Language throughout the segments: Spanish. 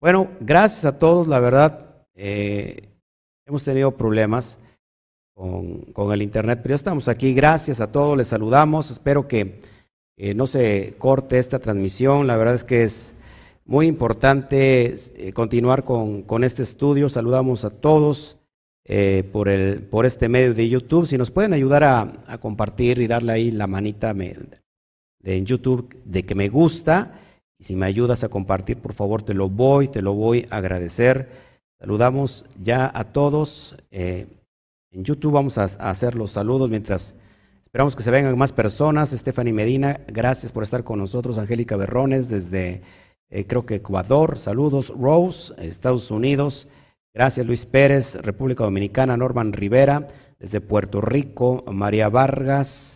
Bueno, gracias a todos, la verdad, eh, hemos tenido problemas con, el Internet, pero ya estamos aquí. Gracias a todos, les saludamos. Espero que eh, no se corte esta transmisión. La verdad es que es muy importante eh, continuar con, este estudio. Saludamos a todos eh, por, el, por este medio de YouTube. Si nos pueden ayudar a, compartir y darle ahí la manita de, en YouTube de que me gusta. Y si me ayudas a compartir, por favor, te lo voy, te lo voy a agradecer. Saludamos ya a todos. Eh, en YouTube vamos a, hacer los saludos mientras Esperamos que se vengan más personas. Stephanie Medina, gracias por estar con nosotros. Angélica Berrones, desde eh, creo que Ecuador, saludos. Rose, Estados Unidos, gracias. Luis Pérez, República Dominicana. Norman Rivera, desde Puerto Rico. María Vargas,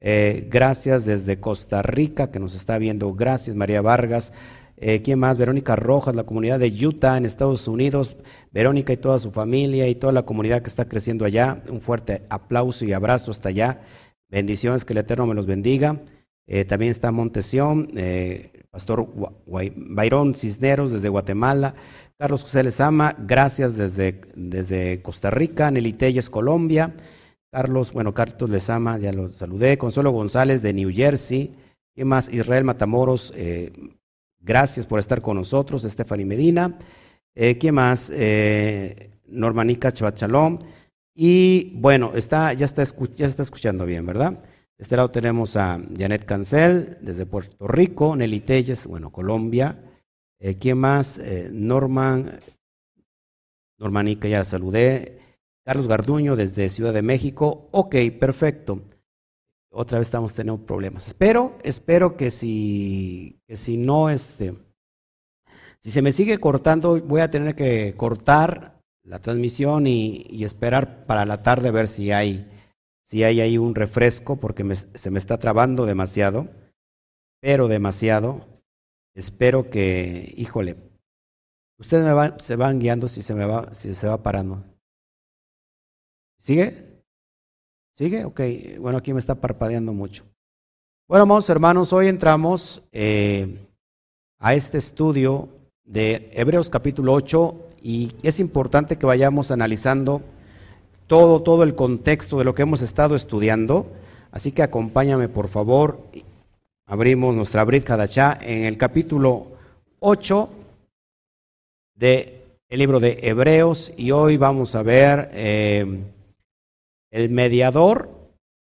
eh, gracias desde Costa Rica, que nos está viendo. Gracias, María Vargas. Eh, ¿Quién más? Verónica Rojas, la comunidad de Utah en Estados Unidos. Verónica y toda su familia y toda la comunidad que está creciendo allá. Un fuerte aplauso y abrazo hasta allá. Bendiciones, que el Eterno me los bendiga. Eh, también está Montesión, eh, Pastor Bayrón Cisneros desde Guatemala, Carlos José Lezama, gracias desde, desde Costa Rica, Nelly Telles, Colombia, Carlos, bueno, Carlos Lezama, ya lo saludé, Consuelo González de New Jersey, ¿qué más? Israel Matamoros, eh, gracias por estar con nosotros, Stephanie Medina, eh, ¿qué más? Eh, Normanica Chavachalón, y bueno, está, ya, está, está escuchando bien, ¿verdad? De este lado tenemos a Janet Cancel desde Puerto Rico, Nelly Telles, bueno, Colombia. Eh, ¿Quién más? Norman, Normanica, ya la saludé. Carlos Garduño desde Ciudad de México. Ok, perfecto. Otra vez estamos teniendo problemas. Espero, espero que si, que si no, este, si se me sigue cortando, voy a tener que cortar la transmisión y, esperar para la tarde ver si hay, si hay ahí un refresco, porque me, se me está trabando demasiado, pero demasiado. Espero que, híjole, ustedes me van, se van guiando si se me va, si se va parando. ¿Sigue? ¿Sigue? Ok, bueno, aquí me está parpadeando mucho. Bueno, vamos hermanos, hoy entramos eh, a este estudio de Hebreos capítulo 8 y es importante que vayamos analizando todo, todo el contexto de lo que hemos estado estudiando. Así que acompáñame, por favor. Abrimos nuestra Brit Hadachá en el capítulo 8 del libro de Hebreos y hoy vamos a ver eh, el mediador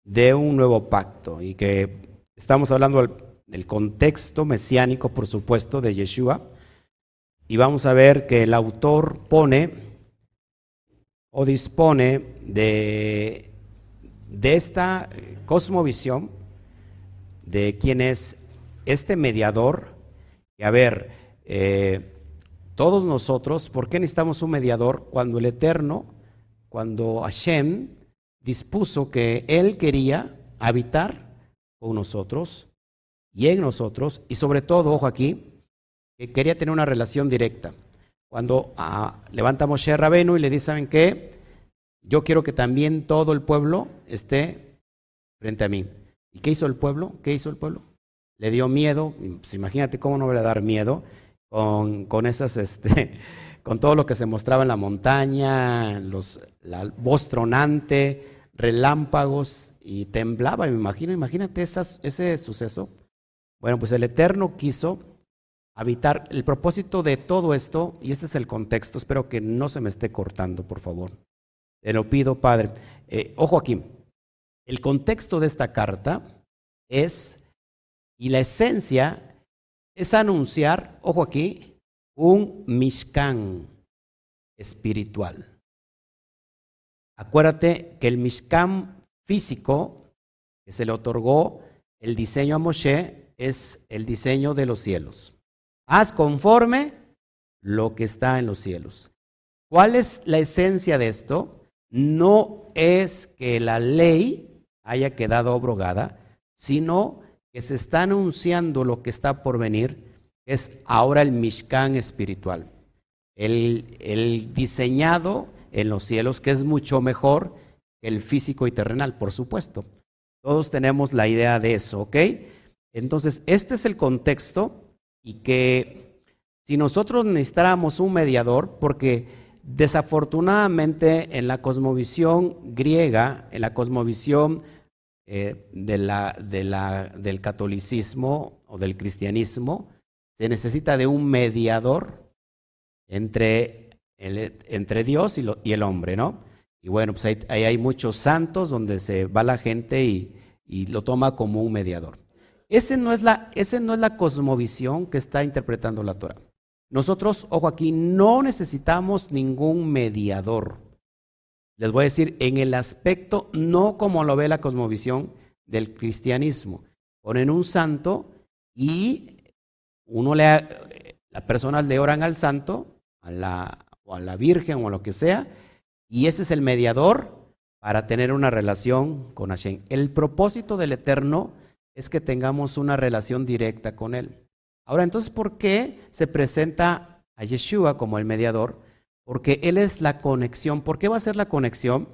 de un nuevo pacto y que estamos hablando del, contexto mesiánico, por supuesto, de Yeshua y vamos a ver que el autor pone o dispone de, de esta cosmovisión de quién es este mediador. Y a ver, eh, todos nosotros, ¿por qué necesitamos un mediador cuando el Eterno, cuando Hashem dispuso que Él quería habitar con nosotros y en nosotros, y sobre todo, ojo aquí, que quería tener una relación directa. Cuando ah, levanta Moshe Rabenu y le dice, ¿saben qué? Yo quiero que también todo el pueblo esté frente a mí. ¿Y qué hizo el pueblo? ¿Qué hizo el pueblo? Le dio miedo, pues imagínate cómo no le va a dar miedo con, con esas, este, con todo lo que se mostraba en la montaña, los, la voz tronante, relámpagos y temblaba, me imagino, imagínate esas, ese suceso. Bueno, pues el Eterno quiso habitar. El propósito de todo esto, y este es el contexto, espero que no se me esté cortando, por favor. Te lo pido, Padre. Eh, ojo aquí, el contexto de esta carta es, y la esencia es anunciar, ojo aquí, un Mishkan espiritual. Acuérdate que el Mishkan físico que se le otorgó el diseño a Moshe es el diseño de los cielos. Haz conforme lo que está en los cielos. ¿Cuál es la esencia de esto? No es que la ley haya quedado abrogada, sino que se está anunciando lo que está por venir, es ahora el Mishkan espiritual, el, el diseñado en los cielos, que es mucho mejor que el físico y terrenal, por supuesto. Todos tenemos la idea de eso, ¿ok? Entonces, este es el contexto y que si nosotros necesitáramos un mediador, porque desafortunadamente en la cosmovisión griega, en la cosmovisión eh, de la, del catolicismo o del cristianismo, se necesita de un mediador entre, entre Dios y, el hombre, ¿no? Y bueno, pues ahí, hay muchos santos donde se va la gente y, lo toma como un mediador. Ese no, es la, ese no es la cosmovisión que está interpretando la Torah. Nosotros, ojo aquí, no necesitamos ningún mediador. Les voy a decir, en el aspecto, no como lo ve la cosmovisión del cristianismo. Ponen un santo y uno le, las personas le oran al santo, a la, o a la Virgen o a lo que sea, y ese es el mediador para tener una relación con Hashem. El propósito del Eterno es que tengamos una relación directa con Él. Ahora, entonces, ¿por qué se presenta a Yeshua como el mediador? Porque Él es la conexión. ¿Por qué va a ser la conexión?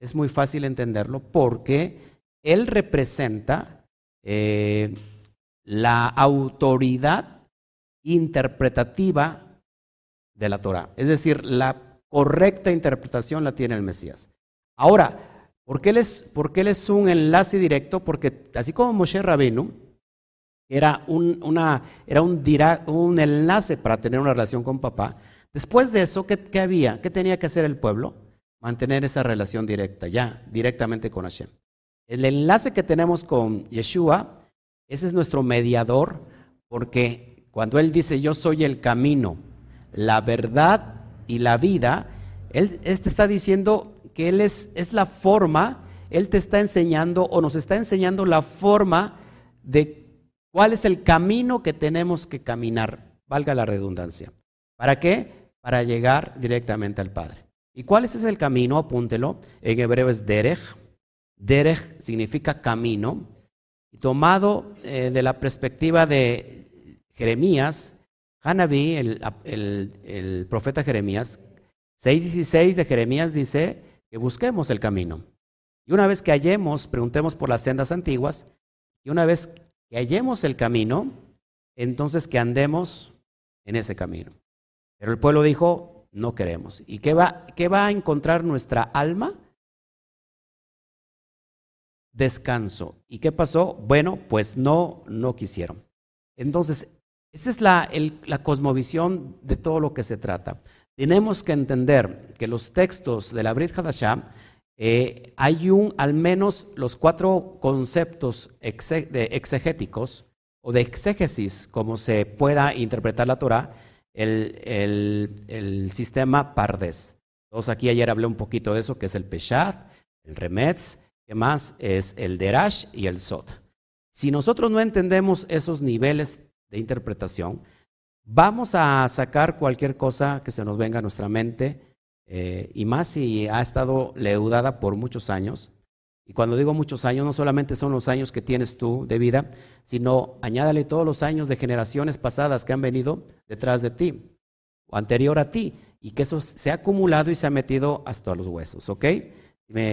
Es muy fácil entenderlo, porque Él representa eh, la autoridad interpretativa de la Torah. Es decir, la correcta interpretación la tiene el Mesías. Ahora, ¿por qué él es, él es un enlace directo? Porque así como Moshe Rabenu era un, una, era un, un enlace para tener una relación con papá, después de eso, ¿qué, ¿qué había? ¿Qué tenía que hacer el pueblo? Mantener esa relación directa, ya, directamente con Hashem. El enlace que tenemos con Yeshua, ese es nuestro mediador, porque cuando Él dice, yo soy el camino, la verdad y la vida, Él, te está diciendo que Él es, es la forma, Él te está enseñando o nos está enseñando la forma de cuál es el camino que tenemos que caminar, valga la redundancia. ¿Para qué? Para llegar directamente al Padre. ¿Y cuál es ese camino? Apúntelo. En hebreo es derech. Derech significa camino. Tomado eh, de la perspectiva de Jeremías, Hanabi, el, profeta Jeremías, 6.16 de Jeremías dice que busquemos el camino. Y una vez que hallemos, preguntemos por las sendas antiguas, y una vez que hallemos el camino, entonces que andemos en ese camino. Pero el pueblo dijo, no queremos. ¿Y qué va, qué va a encontrar nuestra alma? Descanso. ¿Y qué pasó? Bueno, pues no, no quisieron. Entonces, esta es la, cosmovisión de todo lo que se trata. Tenemos que entender que los textos de la Brit Hadashah eh, hay un, al menos los cuatro conceptos exegéticos o de exégesis, como se pueda interpretar la Torah, el, sistema Pardes. Entonces aquí ayer hablé un poquito de eso, que es el Peshat, el Remetz, que más es el Derash y el Sot. Si nosotros no entendemos esos niveles de interpretación, vamos a sacar cualquier cosa que se nos venga a nuestra mente, eh, y más si ha estado leudada por muchos años. Y cuando digo muchos años, no solamente son los años que tienes tú de vida, sino añádale todos los años de generaciones pasadas que han venido detrás de ti o anterior a ti, y que eso se ha acumulado y se ha metido hasta los huesos, ¿ok?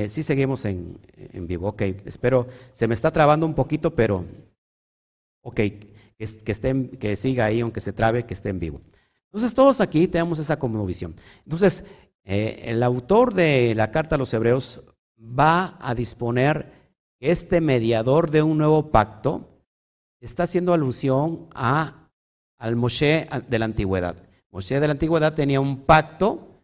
Sí seguimos en vivo, ok. Espero, se me está trabando un poquito, pero, ok que, esté, que siga ahí, aunque se trabe, que esté en vivo. Entonces, todos aquí tenemos esa como visión. Entonces, eh, el autor de la carta a los hebreos va a disponer este mediador de un nuevo pacto está haciendo alusión a, al Moshe de la antigüedad. Moshe de la antigüedad tenía un pacto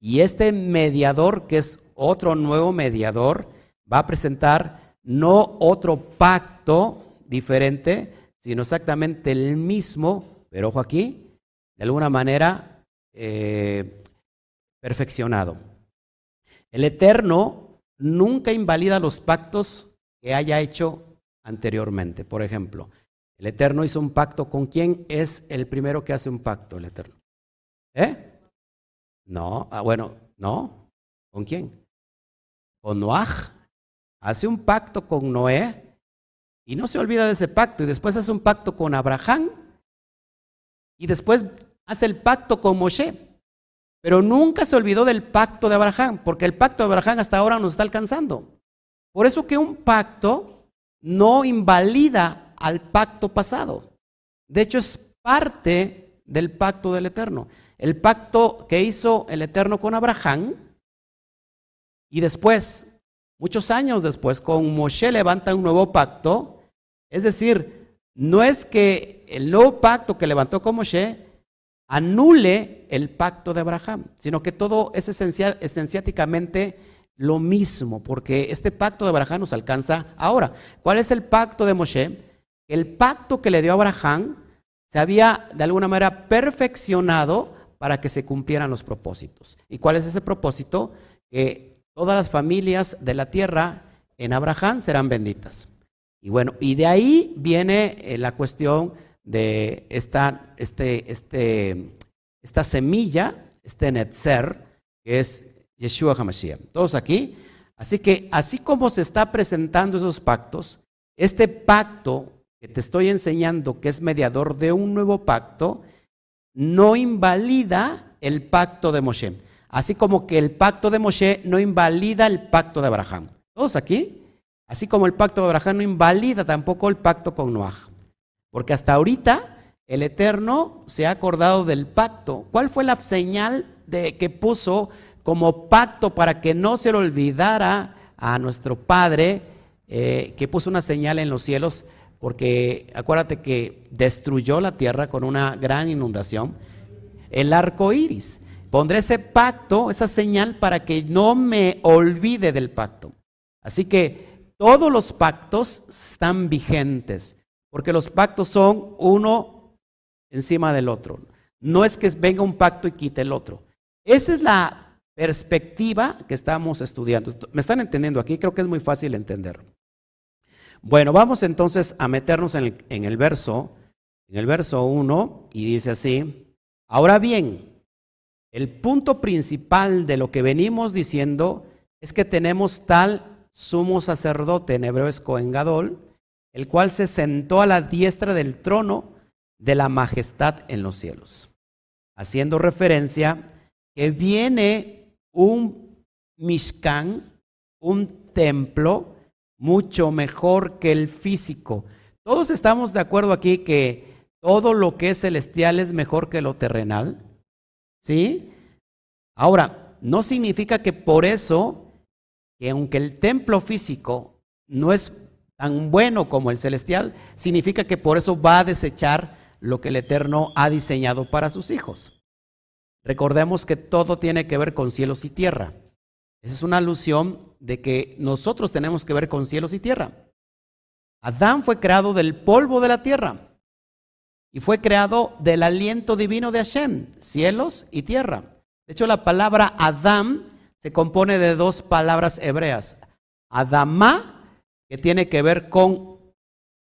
y este mediador, que es otro nuevo mediador, va a presentar no otro pacto diferente, sino exactamente el mismo, pero ojo aquí, de alguna manera eh, perfeccionado. El Eterno nunca invalida los pactos que haya hecho anteriormente. Por ejemplo, el Eterno hizo un pacto con quién es el primero que hace un pacto, el Eterno. ¿Eh? No, ah, bueno, no. ¿Con quién? Con Noaj. Hace un pacto con Noé y no se olvida de ese pacto y después hace un pacto con Abraham y después hace el pacto con Moshe. Pero nunca se olvidó del pacto de Abraham, porque el pacto de Abraham hasta ahora nos está alcanzando. Por eso que un pacto no invalida al pacto pasado. De hecho, es parte del pacto del Eterno. El pacto que hizo el Eterno con Abraham y después, muchos años después, con Moshe levanta un nuevo pacto. Es decir, no es que el nuevo pacto que levantó con Moshe anule el pacto de Abraham, sino que todo es esencial, esenciáticamente lo mismo, porque este pacto de Abraham nos alcanza ahora. ¿Cuál es el pacto de Moshe? El pacto que le dio Abraham se había de alguna manera perfeccionado para que se cumplieran los propósitos. ¿Y cuál es ese propósito? Que todas las familias de la tierra en Abraham serán benditas. Y bueno, y de ahí viene eh, la cuestión de esta, este, este, esta semilla, este netzer, que es Yeshua HaMashiach. Todos aquí. Así que así como se está presentando esos pactos, este pacto que te estoy enseñando, que es mediador de un nuevo pacto, no invalida el pacto de Moshe. Así como que el pacto de Moshe no invalida el pacto de Abraham. ¿Todos aquí? Así como el pacto de Abraham no invalida tampoco el pacto con Noah. Porque hasta ahorita el Eterno se ha acordado del pacto. ¿Cuál fue la señal de que puso como pacto para que no se le olvidara a nuestro Padre, eh, que puso una señal en los cielos? Porque acuérdate que destruyó la tierra con una gran inundación. El arco iris. Pondré ese pacto, esa señal, para que no me olvide del pacto. Así que todos los pactos están vigentes. Porque los pactos son uno encima del otro. No es que venga un pacto y quite el otro. Esa es la perspectiva que estamos estudiando. ¿Me están entendiendo aquí? Creo que es muy fácil entender. Bueno, vamos entonces a meternos en el, verso, en el verso 1, y dice así, ahora bien, el punto principal de lo que venimos diciendo es que tenemos tal sumo sacerdote, en hebreo es Gadol, el cual se sentó a la diestra del trono de la majestad en los cielos, haciendo referencia que viene un Mishkan, un templo mucho mejor que el físico. Todos estamos de acuerdo aquí que todo lo que es celestial es mejor que lo terrenal. ¿Sí? Ahora, no significa que por eso, que aunque el templo físico no es tan bueno como el celestial, significa que por eso va a desechar lo que el Eterno ha diseñado para sus hijos. Recordemos que todo tiene que ver con cielos y tierra. Esa es una alusión de que nosotros tenemos que ver con cielos y tierra. Adán fue creado del polvo de la tierra y fue creado del aliento divino de Hashem, cielos y tierra. De hecho, la palabra Adán se compone de dos palabras hebreas. Adamá que tiene que ver con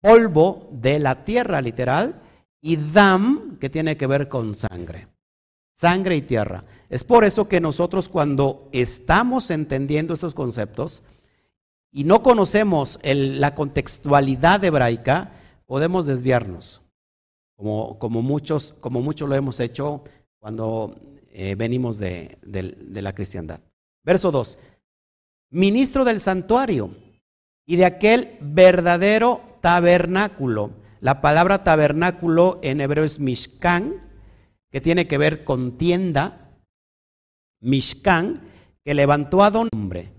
polvo de la tierra, literal, y dam, que tiene que ver con sangre. Sangre y tierra. Es por eso que nosotros cuando estamos entendiendo estos conceptos y no conocemos la contextualidad hebraica, podemos desviarnos, como, como, muchos, como muchos lo hemos hecho cuando eh, venimos de, de la cristiandad. Verso 2. Ministro del santuario y de aquel verdadero tabernáculo. La palabra tabernáculo en hebreo es mishkan, que tiene que ver con tienda, mishkan, que levantó a don hombre.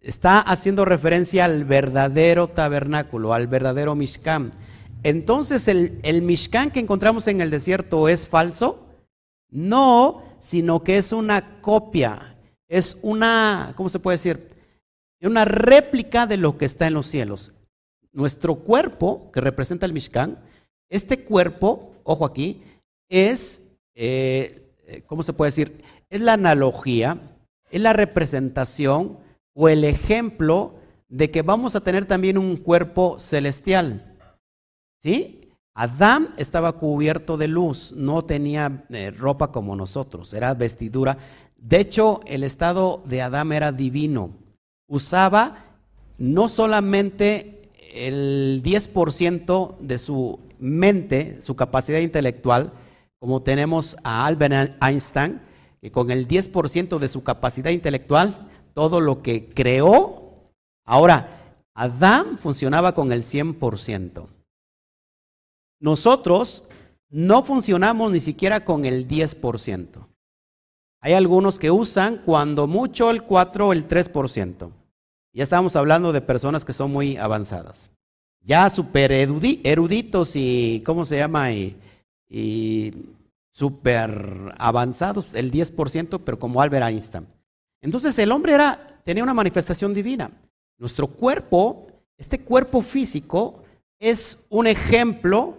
Está haciendo referencia al verdadero tabernáculo, al verdadero mishkan. Entonces, ¿el, el mishkan que encontramos en el desierto es falso? No, sino que es una copia, es una, ¿cómo se puede decir? Una réplica de lo que está en los cielos. Nuestro cuerpo, que representa el Mishkan, este cuerpo, ojo aquí, es, eh, eh, ¿cómo se puede decir? Es la analogía, es la representación o el ejemplo de que vamos a tener también un cuerpo celestial. ¿Sí? Adán estaba cubierto de luz, no tenía eh, ropa como nosotros, era vestidura. De hecho, el estado de Adán era divino usaba no solamente el 10% de su mente, su capacidad intelectual, como tenemos a Albert Einstein, que con el 10% de su capacidad intelectual, todo lo que creó, ahora, Adán funcionaba con el 100%. Nosotros no funcionamos ni siquiera con el 10%. Hay algunos que usan cuando mucho el 4 o el 3%. Ya estamos hablando de personas que son muy avanzadas. Ya super eruditos y, ¿cómo se llama? Y, y super avanzados, el 10%, pero como Albert Einstein. Entonces el hombre era, tenía una manifestación divina. Nuestro cuerpo, este cuerpo físico, es un ejemplo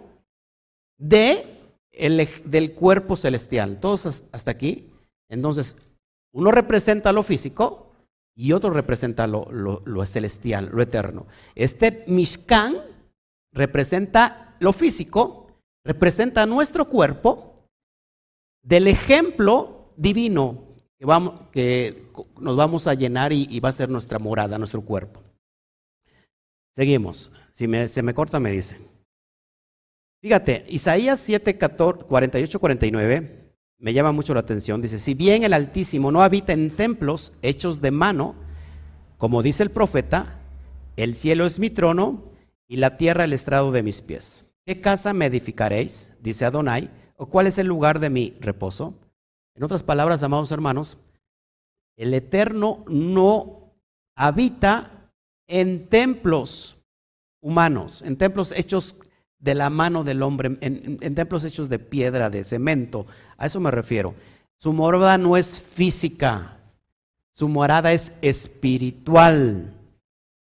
de el, del cuerpo celestial. Todos hasta aquí. Entonces, uno representa lo físico y otro representa lo, celestial, lo eterno. Este Mishkan representa lo físico, representa nuestro cuerpo del ejemplo divino que, vamos, que nos vamos a llenar y, va a ser nuestra morada, nuestro cuerpo. Seguimos. Si se me corta, me dicen. Fíjate, Isaías 7, 48, 49 me llama mucho la atención. Dice, si bien el Altísimo no habita en templos hechos de mano, como dice el profeta, el cielo es mi trono y la tierra el estrado de mis pies. ¿Qué casa me edificaréis? Dice Adonai, o cuál es el lugar de mi reposo. En otras palabras, amados hermanos, el Eterno no habita en templos humanos, en templos hechos de la mano del hombre, en, templos hechos de piedra, de cemento. A eso me refiero. Su morada no es física, su morada es espiritual.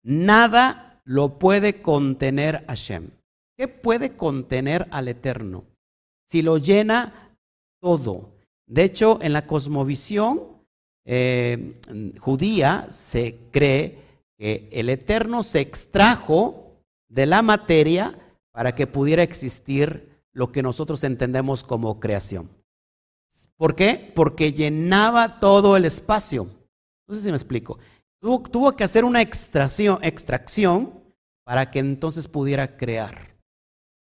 Nada lo puede contener Hashem. ¿Qué puede contener al Eterno? Si lo llena todo. De hecho, en la cosmovisión eh, judía se cree que el Eterno se extrajo de la materia para que pudiera existir lo que nosotros entendemos como creación. ¿Por qué? Porque llenaba todo el espacio. No sé si me explico. Tuvo, que hacer una extracción, extracción para que entonces pudiera crear.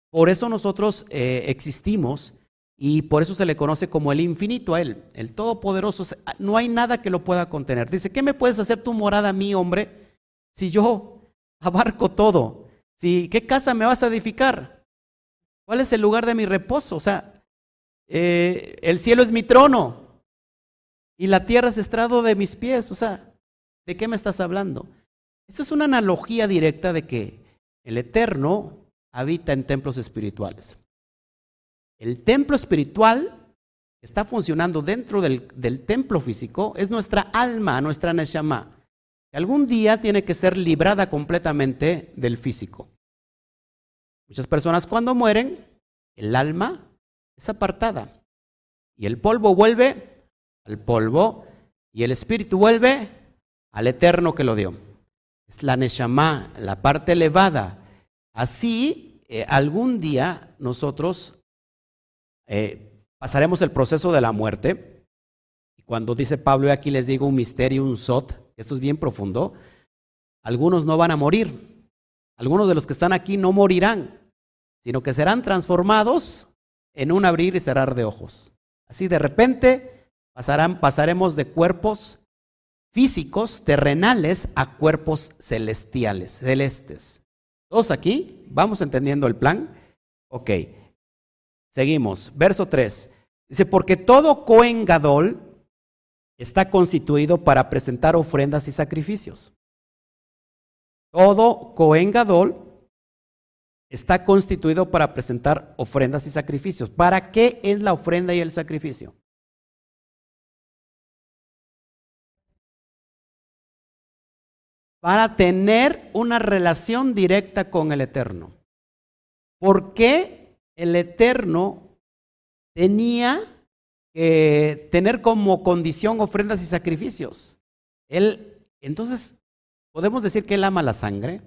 Por eso nosotros eh, existimos y por eso se le conoce como el infinito a Él, el Todopoderoso. No hay nada que lo pueda contener. Dice, ¿qué me puedes hacer tu morada a mí, hombre? Si yo abarco todo. Si, ¿Qué casa me vas a edificar? ¿Cuál es el lugar de mi reposo? O sea, eh, el cielo es mi trono y la tierra es estrado de mis pies. O sea, ¿de qué me estás hablando? Esto es una analogía directa de que el Eterno habita en templos espirituales. El templo espiritual está funcionando dentro del, templo físico, es nuestra alma, nuestra neshama, que algún día tiene que ser librada completamente del físico. Muchas personas cuando mueren, el alma es apartada y el polvo vuelve al polvo y el espíritu vuelve al eterno que lo dio. Es la neshama, la parte elevada. Así, eh, algún día nosotros eh, pasaremos el proceso de la muerte. Y cuando dice Pablo, aquí les digo un misterio, un sot, esto es bien profundo, algunos no van a morir. Algunos de los que están aquí no morirán, sino que serán transformados en un abrir y cerrar de ojos. Así de repente pasarán, pasaremos de cuerpos físicos, terrenales, a cuerpos celestiales, celestes. ¿Todos aquí? ¿Vamos entendiendo el plan? Ok. Seguimos, verso 3. Dice, porque todo Cohen Gadol está constituido para presentar ofrendas y sacrificios. Todo Cohen Gadol está constituido para presentar ofrendas y sacrificios. ¿Para qué es la ofrenda y el sacrificio? Para tener una relación directa con el Eterno. ¿Por qué el Eterno tenía que tener como condición ofrendas y sacrificios. Él, entonces, podemos decir que él ama la sangre.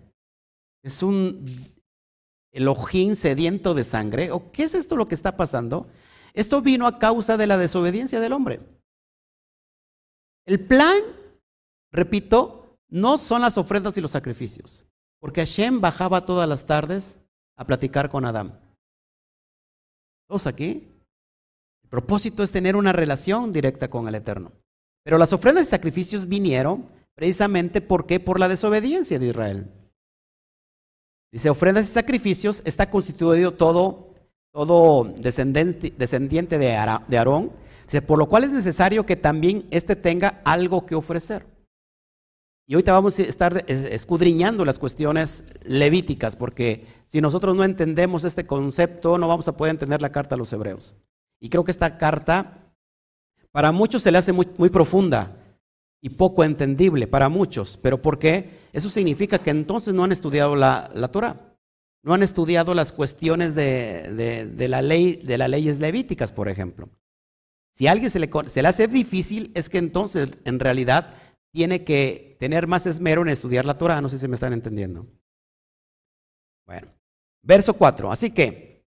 Es un ojín sediento de sangre. ¿O qué es esto lo que está pasando? Esto vino a causa de la desobediencia del hombre. El plan, repito, no son las ofrendas y los sacrificios, porque Hashem bajaba todas las tardes a platicar con Adán. ¿Todos aquí? El propósito es tener una relación directa con el Eterno. Pero las ofrendas y sacrificios vinieron precisamente porque por la desobediencia de Israel. Dice, ofrendas y sacrificios está constituido todo todo descendiente, descendiente de, Aarón, por lo cual es necesario que también éste tenga algo que ofrecer. Y ahorita vamos a estar escudriñando las cuestiones levíticas, porque si nosotros no entendemos este concepto, no vamos a poder entender la carta a los hebreos. Y creo que esta carta para muchos se le hace muy, profunda y poco entendible, para muchos. ¿Pero por qué? Eso significa que entonces no han estudiado la, la Torah. No han estudiado las cuestiones de, la ley, de las leyes levíticas, por ejemplo. Si a alguien se le, se le hace difícil, es que entonces en realidad tiene que tener más esmero en estudiar la Torah. No sé si me están entendiendo. Bueno, verso 4. Así que,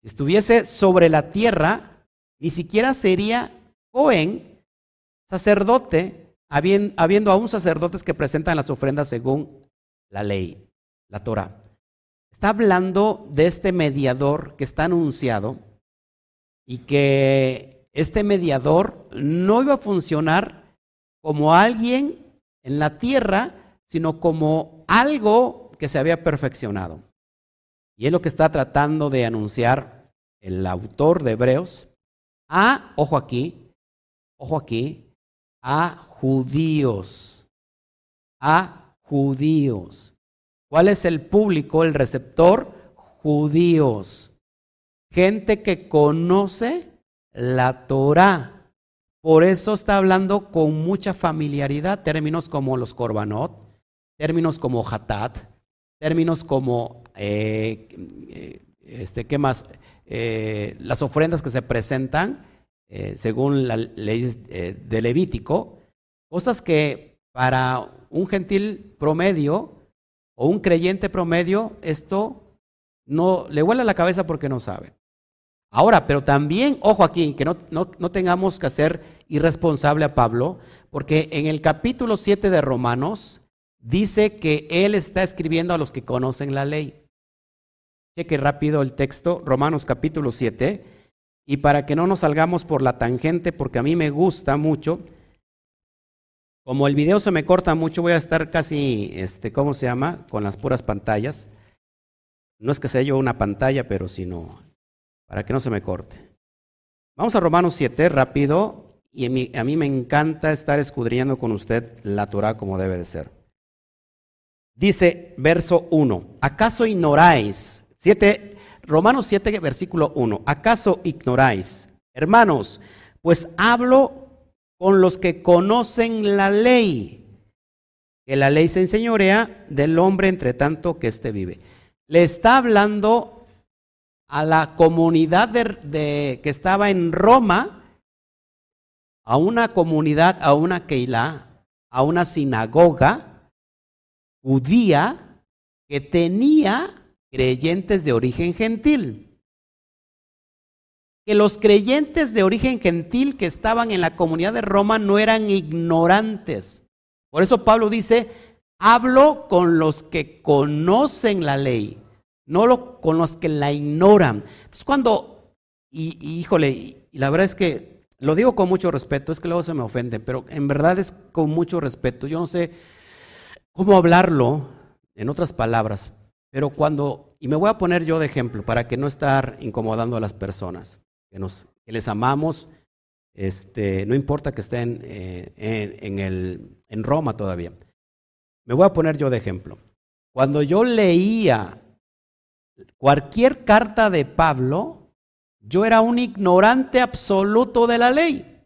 si estuviese sobre la tierra, ni siquiera sería Cohen, sacerdote, habiendo, aún sacerdotes que presentan las ofrendas según la ley, la Torah. Está hablando de este mediador que está anunciado y que este mediador no iba a funcionar como alguien en la tierra, sino como algo que se había perfeccionado. Y es lo que está tratando de anunciar el autor de Hebreos a, ojo aquí, ojo aquí, a judíos, a judíos. ¿Cuál es el público, el receptor? Judíos. Gente que conoce la Torah. Por eso está hablando con mucha familiaridad términos como los korbanot, términos como hatat, términos como, eh, eh, este, ¿qué más? Eh, las ofrendas que se presentan según la ley de Levítico, cosas que para un gentil promedio o un creyente promedio, esto no le vuela la cabeza porque no sabe. Ahora, pero también, ojo aquí, que no, no, tengamos que hacer irresponsable a Pablo, porque en el capítulo 7 de Romanos dice que él está escribiendo a los que conocen la ley. Cheque rápido el texto, Romanos capítulo 7, y para que no nos salgamos por la tangente, porque a mí me gusta mucho, como el video se me corta mucho, voy a estar casi, este, ¿cómo se llama? Con las puras pantallas. No es que sea yo una pantalla, pero sino para que no se me corte. Vamos a Romanos 7, rápido, y a mí, me encanta estar escudriñando con usted la Torah como debe de ser. Dice verso 1, ¿acaso ignoráis? 7, Romanos 7, versículo 1, ¿acaso ignoráis? Hermanos, pues hablo con los que conocen la ley, que la ley se enseñorea del hombre entre tanto que éste vive. Le está hablando a la comunidad de, que estaba en Roma, a una comunidad, a una Keilah, a una sinagoga judía que tenía creyentes de origen gentil. Que los creyentes de origen gentil que estaban en la comunidad de Roma no eran ignorantes. Por eso Pablo dice, hablo con los que conocen la ley no lo, con los que la ignoran. Entonces cuando, y, híjole, y, la verdad es que lo digo con mucho respeto, es que luego se me ofende, pero en verdad es con mucho respeto. Yo no sé cómo hablarlo en otras palabras, pero cuando, y me voy a poner yo de ejemplo para que no estar incomodando a las personas, que, nos, les amamos, este, no importa que estén eh, en, el, en Roma todavía. Me voy a poner yo de ejemplo. Cuando yo leía cualquier carta de Pablo, yo era un ignorante absoluto de la ley.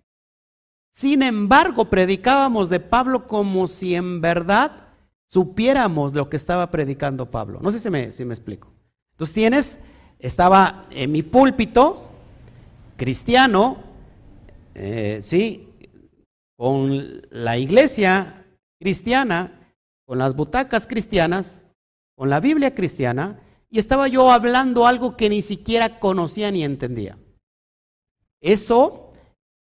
Sin embargo, predicábamos de Pablo como si en verdad supiéramos lo que estaba predicando Pablo. No sé si me, si me explico. Entonces tienes, estaba en mi púlpito, cristiano, eh, sí, con la iglesia cristiana, con las butacas cristianas, con la Biblia cristiana, y estaba yo hablando algo que ni siquiera conocía ni entendía. Eso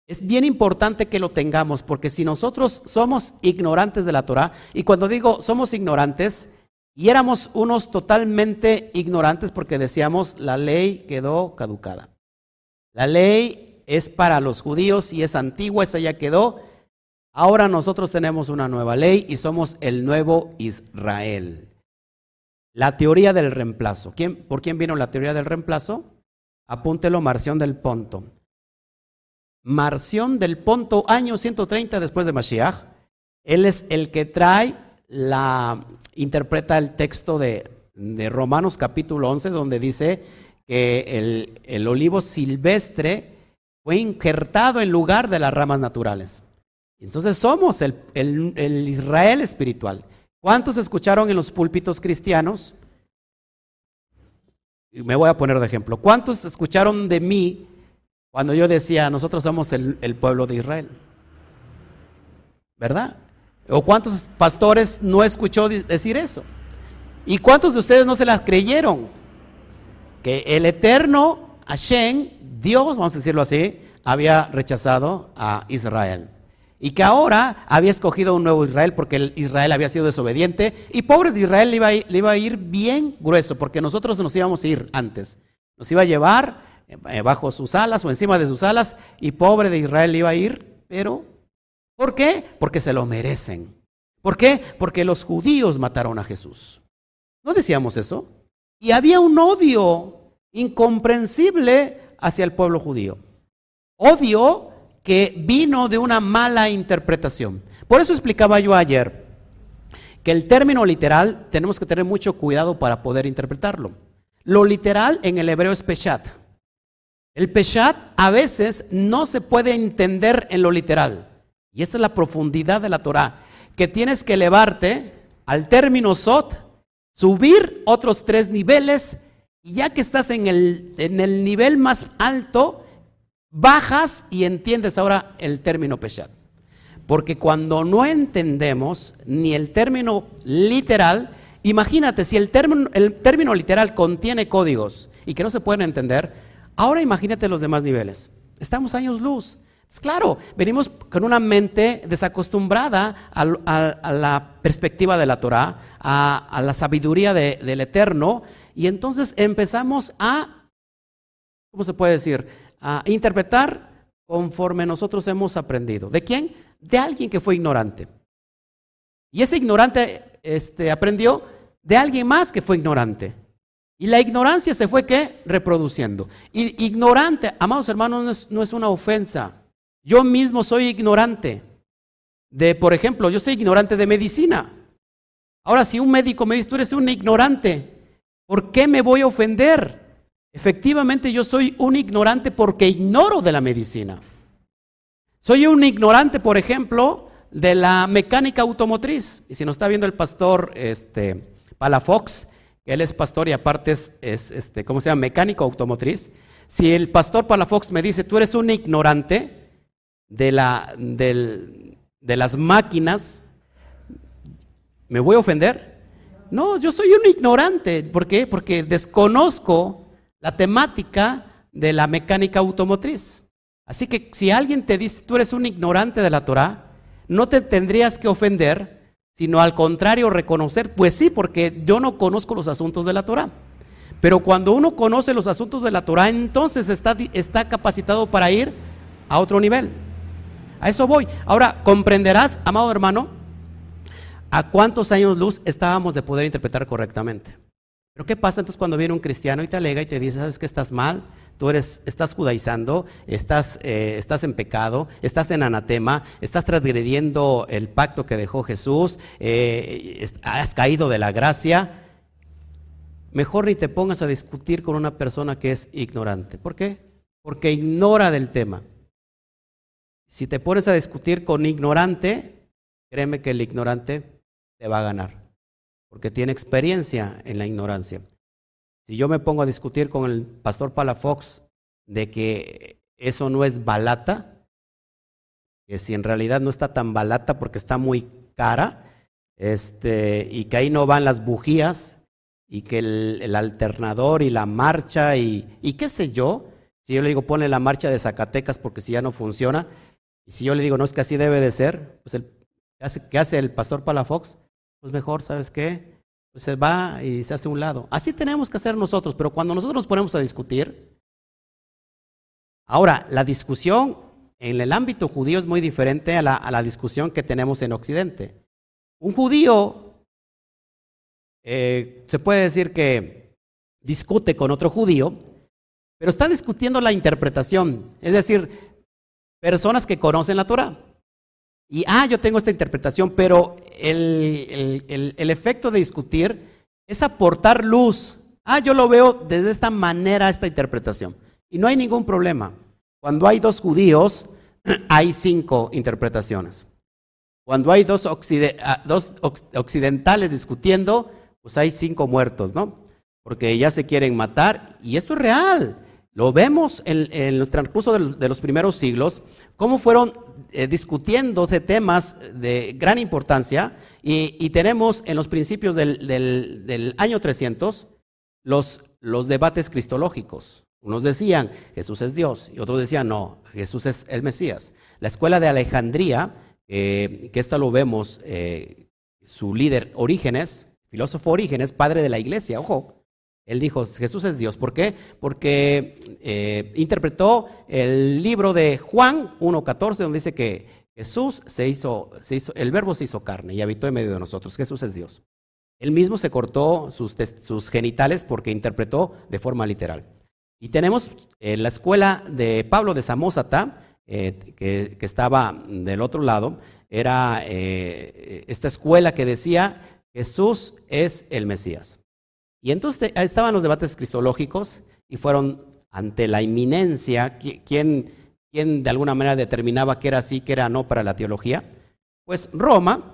es bien importante que lo tengamos, porque si nosotros somos ignorantes de la Torah, y cuando digo somos ignorantes, y éramos unos totalmente ignorantes porque decíamos la ley quedó caducada. La ley es para los judíos y es antigua, esa ya quedó. Ahora nosotros tenemos una nueva ley y somos el nuevo Israel. La teoría del reemplazo. ¿Quién, ¿Por quién vino la teoría del reemplazo? Apúntelo, Marción del Ponto. Marción del Ponto, año 130 después de Mashiach. Él es el que trae la, interpreta el texto de, de Romanos capítulo 11, donde dice que el, el olivo silvestre fue injertado en lugar de las ramas naturales. Entonces somos el, el, Israel espiritual. ¿Cuántos escucharon en los púlpitos cristianos? Me voy a poner de ejemplo. ¿Cuántos escucharon de mí cuando yo decía, nosotros somos el, el pueblo de Israel? ¿Verdad? ¿O cuántos pastores no escuchó decir eso? ¿Y cuántos de ustedes no se las creyeron? Que el eterno Hashem, Dios, vamos a decirlo así, había rechazado a Israel. Y que ahora había escogido un nuevo Israel porque Israel había sido desobediente. Y pobre de Israel le iba, a ir, le iba a ir bien grueso porque nosotros nos íbamos a ir antes. Nos iba a llevar eh, bajo sus alas o encima de sus alas. Y pobre de Israel le iba a ir, pero ¿por qué? Porque se lo merecen. ¿Por qué? Porque los judíos mataron a Jesús. ¿No decíamos eso? Y había un odio incomprensible hacia el pueblo judío. Odio que vino de una mala interpretación. Por eso explicaba yo ayer que el término literal tenemos que tener mucho cuidado para poder interpretarlo. Lo literal en el hebreo es peshat. El peshat a veces no se puede entender en lo literal. Y esta es la profundidad de la Torah, que tienes que elevarte al término sot, subir otros tres niveles y ya que estás en el, en el nivel más alto, bajas y entiendes ahora el término peshat. Porque cuando no entendemos ni el término literal, imagínate, si el término, el término literal contiene códigos y que no se pueden entender, ahora imagínate los demás niveles. Estamos años luz. Es claro, venimos con una mente desacostumbrada a, la perspectiva de la Torah, a, la sabiduría del Eterno, y entonces empezamos a, ¿cómo se puede decir? A interpretar conforme nosotros hemos aprendido. ¿De quién? De alguien que fue ignorante. Y ese ignorante este, aprendió de alguien más que fue ignorante. Y la ignorancia se fue ¿qué? reproduciendo. Y ignorante, amados hermanos, no es, no es una ofensa. Yo mismo soy ignorante. De, por ejemplo, yo soy ignorante de medicina. Ahora, si un médico me dice, tú eres un ignorante, ¿Por qué me voy a ofender? Efectivamente yo soy un ignorante porque ignoro de la medicina. Soy un ignorante, por ejemplo, de la mecánica automotriz. Y si nos está viendo el pastor este, Palafox, él es pastor y aparte es, este, ¿cómo se llama? Mecánico automotriz. Si el pastor Palafox me dice, tú eres un ignorante de, la, de las máquinas, ¿me voy a ofender? No, yo soy un ignorante. ¿Por qué? Porque desconozco la temática de la mecánica automotriz. Así que si alguien te dice, tú eres un ignorante de la Torah, no te tendrías que ofender, sino al contrario reconocer, pues sí, porque yo no conozco los asuntos de la Torah. Pero cuando uno conoce los asuntos de la Torah, entonces está, está capacitado para ir a otro nivel. A eso voy. Ahora, comprenderás, amado hermano, ¿A cuántos años luz estábamos de poder interpretar correctamente? Pero ¿qué pasa entonces cuando viene un cristiano y te alega y te dice, sabes que estás mal? Tú eres, estás judaizando, estás, eh, estás en pecado, estás en anatema, estás transgrediendo el pacto que dejó Jesús, eh, has caído de la gracia. Mejor ni te pongas a discutir con una persona que es ignorante. ¿Por qué? Porque ignora del tema. Si te pones a discutir con ignorante, créeme que el ignorante te va a ganar, porque tiene experiencia en la ignorancia. Si yo me pongo a discutir con el pastor Palafox de que eso no es balata, que si en realidad no está tan balata porque está muy cara, este, y que ahí no van las bujías, y que el, alternador y la marcha y, y qué sé yo, si yo le digo ponle la marcha de Zacatecas porque si ya no funciona, y si yo le digo no es que así debe de ser, pues el, ¿qué hace el pastor Palafox? pues mejor, ¿sabes qué? Pues se va y se hace un lado. Así tenemos que hacer nosotros, pero cuando nosotros nos ponemos a discutir, ahora, la discusión en el ámbito judío es muy diferente a la, a la discusión que tenemos en Occidente. Un judío eh, se puede decir que discute con otro judío pero está discutiendo la interpretación. Es decir, personas que conocen la Torah. Y, ah, yo tengo esta interpretación, pero el, el, efecto de discutir es aportar luz. Ah, yo lo veo desde esta manera, esta interpretación. Y no hay ningún problema. Cuando hay dos judíos, hay cinco interpretaciones. Cuando hay dos, ah, dos occidentales discutiendo, pues hay cinco muertos, ¿no? Porque ya se quieren matar. Y esto es real. Lo vemos en, el transcurso de los, primeros siglos, cómo fueron eh, discutiendo de temas de gran importancia y, tenemos en los principios del, año 300 los, los, debates cristológicos. Unos decían Jesús es Dios y otros decían no, Jesús es el Mesías. La escuela de Alejandría, eh, que esta lo vemos, eh, su líder Orígenes, filósofo Orígenes, padre de la iglesia, ojo, él dijo, Jesús es Dios. ¿Por qué? Porque eh, interpretó el libro de Juan 1.14, donde dice que Jesús se hizo, se hizo, el verbo se hizo carne y habitó en medio de nosotros. Jesús es Dios. Él mismo se cortó sus, sus genitales porque interpretó de forma literal. Y tenemos en la escuela de Pablo de Samosata, eh, que, estaba del otro lado, era eh, esta escuela que decía, Jesús es el Mesías. Y entonces estaban los debates cristológicos y fueron ante la inminencia, ¿quién, quién de alguna manera determinaba que era así, que era no para la teología? Pues Roma,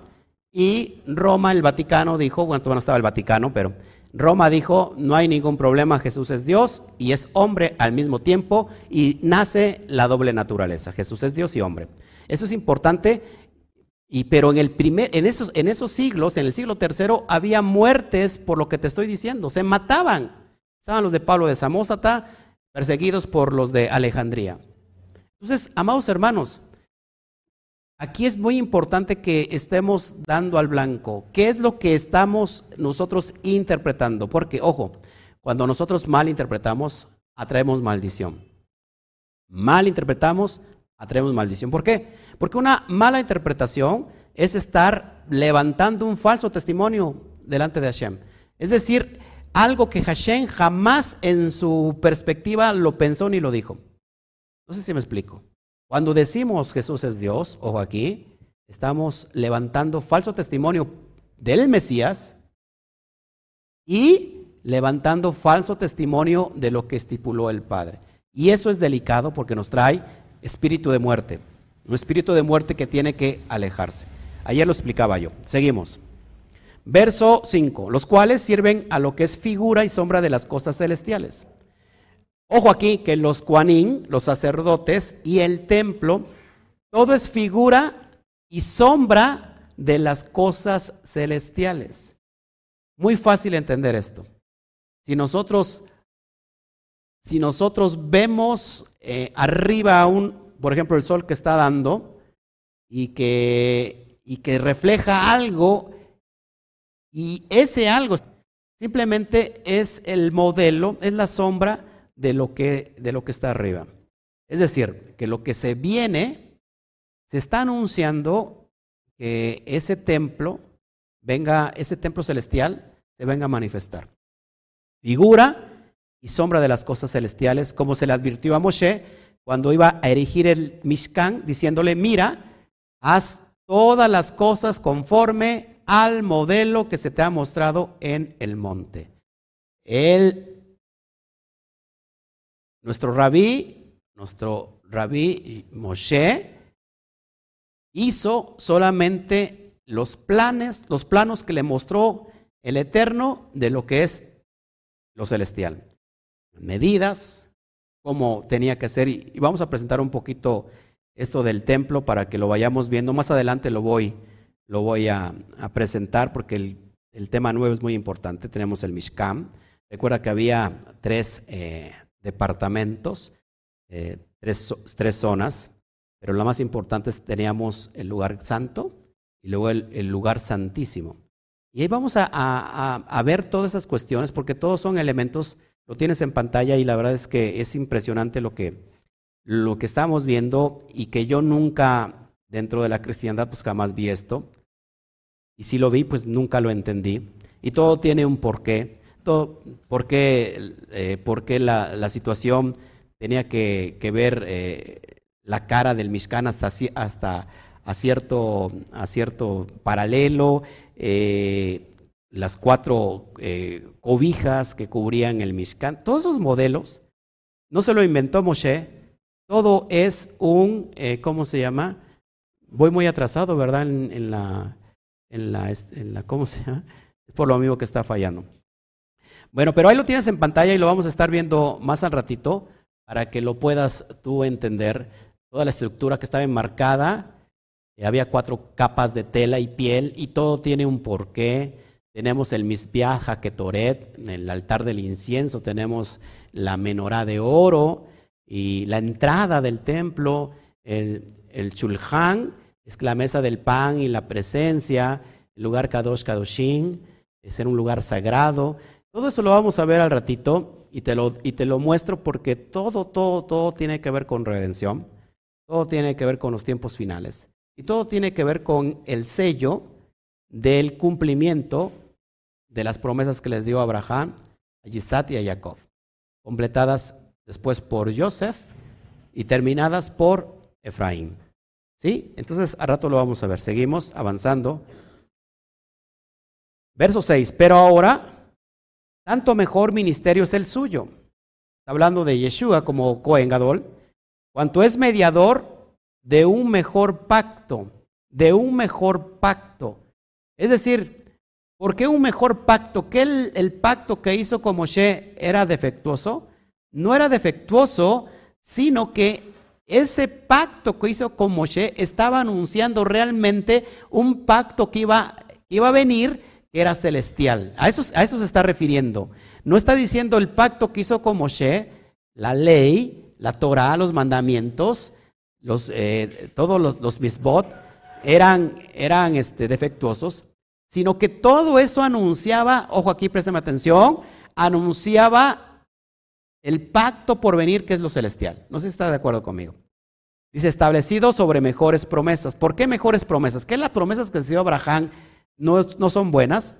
y Roma, el Vaticano dijo, bueno, no estaba el Vaticano, pero Roma dijo, no hay ningún problema, Jesús es Dios y es hombre al mismo tiempo y nace la doble naturaleza, Jesús es Dios y hombre. Eso es importante y, pero en, el primer, en, esos, en esos siglos, en el siglo tercero, había muertes por lo que te estoy diciendo. Se mataban. Estaban los de Pablo de Samosata perseguidos por los de Alejandría. Entonces, amados hermanos, aquí es muy importante que estemos dando al blanco. ¿Qué es lo que estamos nosotros interpretando? Porque, ojo, cuando nosotros mal interpretamos, atraemos maldición. Mal interpretamos, atraemos maldición. ¿Por qué? Porque una mala interpretación es estar levantando un falso testimonio delante de Hashem. Es decir, algo que Hashem jamás en su perspectiva lo pensó ni lo dijo. No sé si me explico. Cuando decimos Jesús es Dios, ojo aquí, estamos levantando falso testimonio del Mesías y levantando falso testimonio de lo que estipuló el Padre. Y eso es delicado porque nos trae espíritu de muerte. Un espíritu de muerte que tiene que alejarse. Ayer lo explicaba yo. Seguimos. Verso 5. Los cuales sirven a lo que es figura y sombra de las cosas celestiales. Ojo aquí que los cuanín, los sacerdotes y el templo, todo es figura y sombra de las cosas celestiales. Muy fácil entender esto. Si nosotros, si nosotros vemos eh, arriba un, por ejemplo, el sol que está dando y que, y que refleja algo, y ese algo simplemente es el modelo, es la sombra de lo que, de lo que está arriba. Es decir, que lo que se viene, se está anunciando que ese templo venga, ese templo celestial se venga a manifestar. Figura y sombra de las cosas celestiales, como se le advirtió a Moshe cuando iba a erigir el Mishkan, diciéndole, mira, haz todas las cosas conforme al modelo que se te ha mostrado en el monte. Él, nuestro rabí, nuestro rabí Moshe, hizo solamente los planes, los planos que le mostró el Eterno de lo que es lo celestial. Medidas, cómo tenía que ser. Y, vamos a presentar un poquito esto del templo para que lo vayamos viendo. Más adelante lo voy, lo voy a, presentar porque el, tema nuevo es muy importante. Tenemos el Mishkan. Recuerda que había tres eh, departamentos, eh, tres, tres, zonas, pero lo más importante es teníamos el lugar santo y luego el, lugar santísimo. Y ahí vamos a, a ver todas esas cuestiones porque todos son elementos lo tienes en pantalla y la verdad es que es impresionante lo que, lo que estamos viendo y que yo nunca dentro de la cristiandad pues jamás vi esto. Y si lo vi pues nunca lo entendí. Y todo tiene un porqué. por qué, eh, la, situación tenía que, ver eh, la cara del Mishkan hasta, hasta a, cierto, a cierto paralelo, eh, las cuatro cobijas que cubrían el Mishkan, todos esos modelos, no se lo inventó Moshe, todo es un, ¿cómo se llama? Voy muy atrasado, ¿verdad? En, la, en, la, en la, ¿cómo se llama? Es por lo mismo que está fallando. Bueno, pero ahí lo tienes en pantalla y lo vamos a estar viendo más al ratito para que lo puedas tú entender. Toda la estructura que estaba enmarcada, eh, había cuatro capas de tela y piel y todo tiene un porqué. Tenemos el Misbiah Haketoret, el altar del incienso, tenemos la menorá de oro y la entrada del templo, el, el Chulhan, es la mesa del pan y la presencia, el lugar Kadosh Kadoshin, es en un lugar sagrado. Todo eso lo vamos a ver al ratito y te lo, y te lo muestro porque todo, todo, todo tiene que ver con redención, todo tiene que ver con los tiempos finales y todo tiene que ver con el sello del cumplimiento de las promesas que les dio Abraham, a Isaac y a Jacob, completadas después por Joseph y terminadas por Efraín. ¿Sí? Entonces, al rato lo vamos a ver. Seguimos avanzando. Verso 6. Pero ahora tanto mejor ministerio es el suyo. Está hablando de Yeshua como Cohen Gadol, cuanto es mediador de un mejor pacto, de un mejor pacto. Es decir, ¿por qué un mejor pacto? ¿Que el, pacto que hizo con Moshe era defectuoso? No era defectuoso, sino que ese pacto que hizo con Moshe estaba anunciando realmente un pacto que iba, iba a venir era celestial. A eso, se está refiriendo. No está diciendo el pacto que hizo con Moshe, la ley, la Torah, los mandamientos, eh, todos los, los misbot eran, eran este, defectuosos, sino que todo eso anunciaba, ojo aquí, préstame atención, anunciaba el pacto por venir que es lo celestial. No sé si está de acuerdo conmigo. Dice, establecido sobre mejores promesas. ¿Por qué mejores promesas? ¿Qué las promesas que dio Abraham no, son buenas,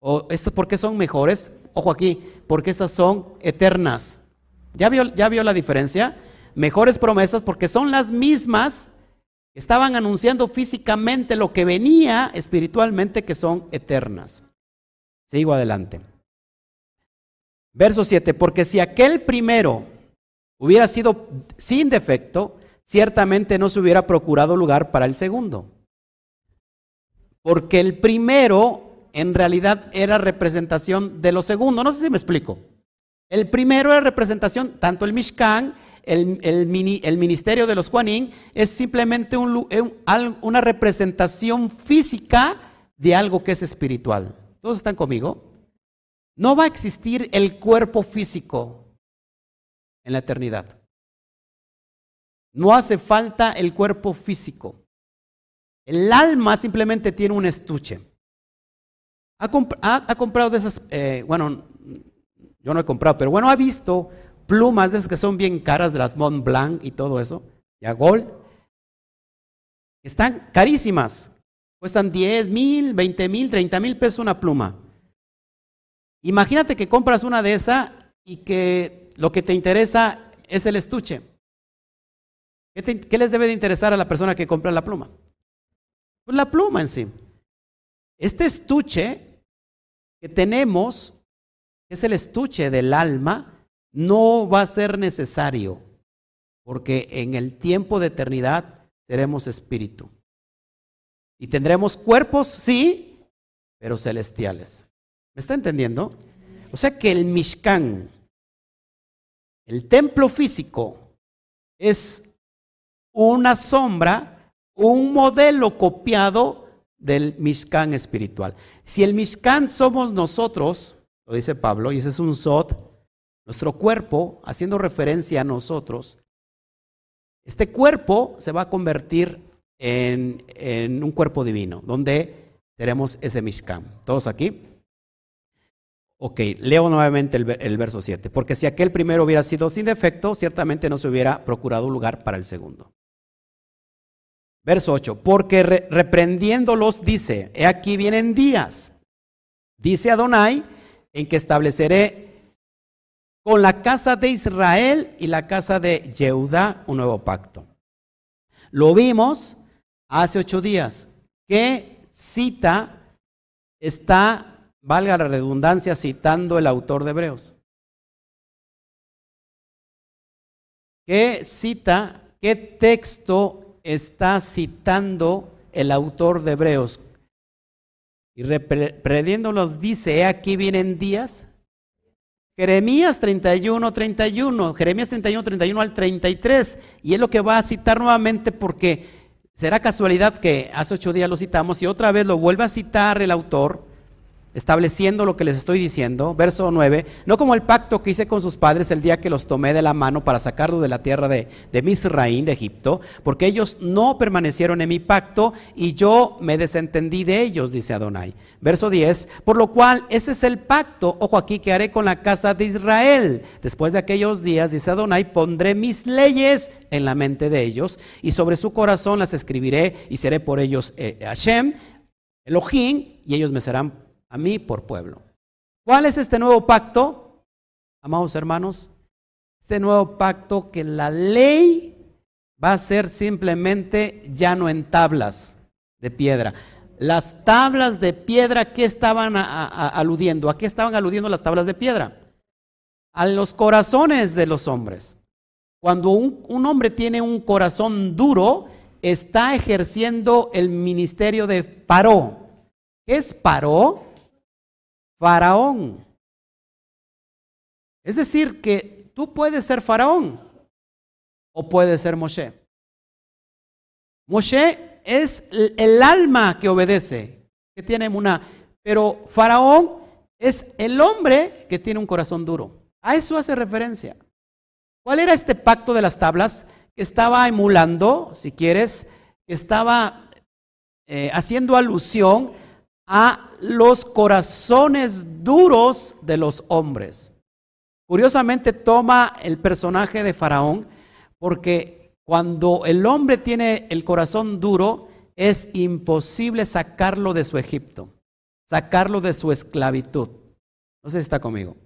o estas por qué son mejores, ojo aquí, porque estas son eternas. ¿Ya vio, ¿Ya vio la diferencia? Mejores promesas porque son las mismas estaban anunciando físicamente lo que venía espiritualmente que son eternas. Sigo adelante. Verso 7, porque si aquel primero hubiera sido sin defecto, ciertamente no se hubiera procurado lugar para el segundo. Porque el primero en realidad era representación de lo segundo. No sé si me explico. El primero era representación, tanto el Mishkan, el, el, ministerio de los Juanín, es simplemente una representación física de algo que es espiritual. ¿Todos están conmigo? No va a existir el cuerpo físico en la eternidad. No hace falta el cuerpo físico. El alma simplemente tiene un estuche. Ha, comprado de esas, eh, bueno, yo no he comprado, pero bueno, ha visto plumas esas que son bien caras, de las Mont Blanc y todo eso, y a Gold. Están carísimas. Cuestan 10 mil, 20 mil, 30 mil pesos una pluma. Imagínate que compras una de esas y que lo que te interesa es el estuche. ¿Qué les debe de interesar a la persona que compra la pluma? Pues la pluma en sí. Este estuche que tenemos, es el estuche del alma, no va a ser necesario, porque en el tiempo de eternidad seremos espíritu. Y tendremos cuerpos, sí, pero celestiales. ¿Me está entendiendo? O sea que el Mishkan, el templo físico, es una sombra un modelo copiado del Mishkan espiritual. Si el Mishkan somos nosotros, lo dice Pablo, y ese es un Sot, nuestro cuerpo, haciendo referencia a nosotros, este cuerpo se va a convertir en, un cuerpo divino, donde tenemos ese Mishkan. ¿Todos aquí? Ok, leo nuevamente el, el verso 7. Porque si aquel primero hubiera sido sin defecto, ciertamente no se hubiera procurado lugar para el segundo. Verso 8, porque reprendiéndolos dice, he aquí vienen días, dice Adonai, en que estableceré con la casa de Israel y la casa de Yehudá un nuevo pacto. Lo vimos hace ocho días. ¿Qué cita está, valga la redundancia, citando el autor de Hebreos? ¿Qué cita, qué texto está citando el autor de Hebreos? Y los dice, aquí vienen días. Jeremías 31, 31, Jeremías 31, 31 al 33. Y es lo que va a citar nuevamente porque será casualidad que hace ocho días lo citamos y otra vez lo vuelve a citar el autor estableciendo lo que les estoy diciendo, verso 9, no como el pacto que hice con sus padres el día que los tomé de la mano para sacarlos de la tierra de, de Misraín, de Egipto, porque ellos no permanecieron en mi pacto y yo me desentendí de ellos, dice Adonai. Verso 10, por lo cual ese es el pacto, ojo aquí, que haré con la casa de Israel. Después de aquellos días, dice Adonai, pondré mis leyes en la mente de ellos y sobre su corazón las escribiré y seré por ellos eh, Hashem, Elohim, y ellos me serán a mí por pueblo. ¿Cuál es este nuevo pacto? Amados hermanos, este nuevo pacto que la ley va a ser simplemente ya no en tablas de piedra. Las tablas de piedra, ¿qué estaban aludiendo? ¿A qué estaban aludiendo las tablas de piedra? A los corazones de los hombres. Cuando un, un hombre tiene un corazón duro, está ejerciendo el ministerio de paró. ¿Qué es paró? Faraón. Es decir, que tú puedes ser faraón o puedes ser Moshe. Moshe es el alma que obedece, que tiene una, pero faraón es el hombre que tiene un corazón duro. A eso hace referencia. ¿Cuál era este pacto de las tablas que estaba emulando, si quieres, que estaba eh, haciendo alusión a los corazones duros de los hombres. Curiosamente toma el personaje de Faraón porque cuando el hombre tiene el corazón duro es imposible sacarlo de su Egipto, sacarlo de su esclavitud. No sé si está conmigo.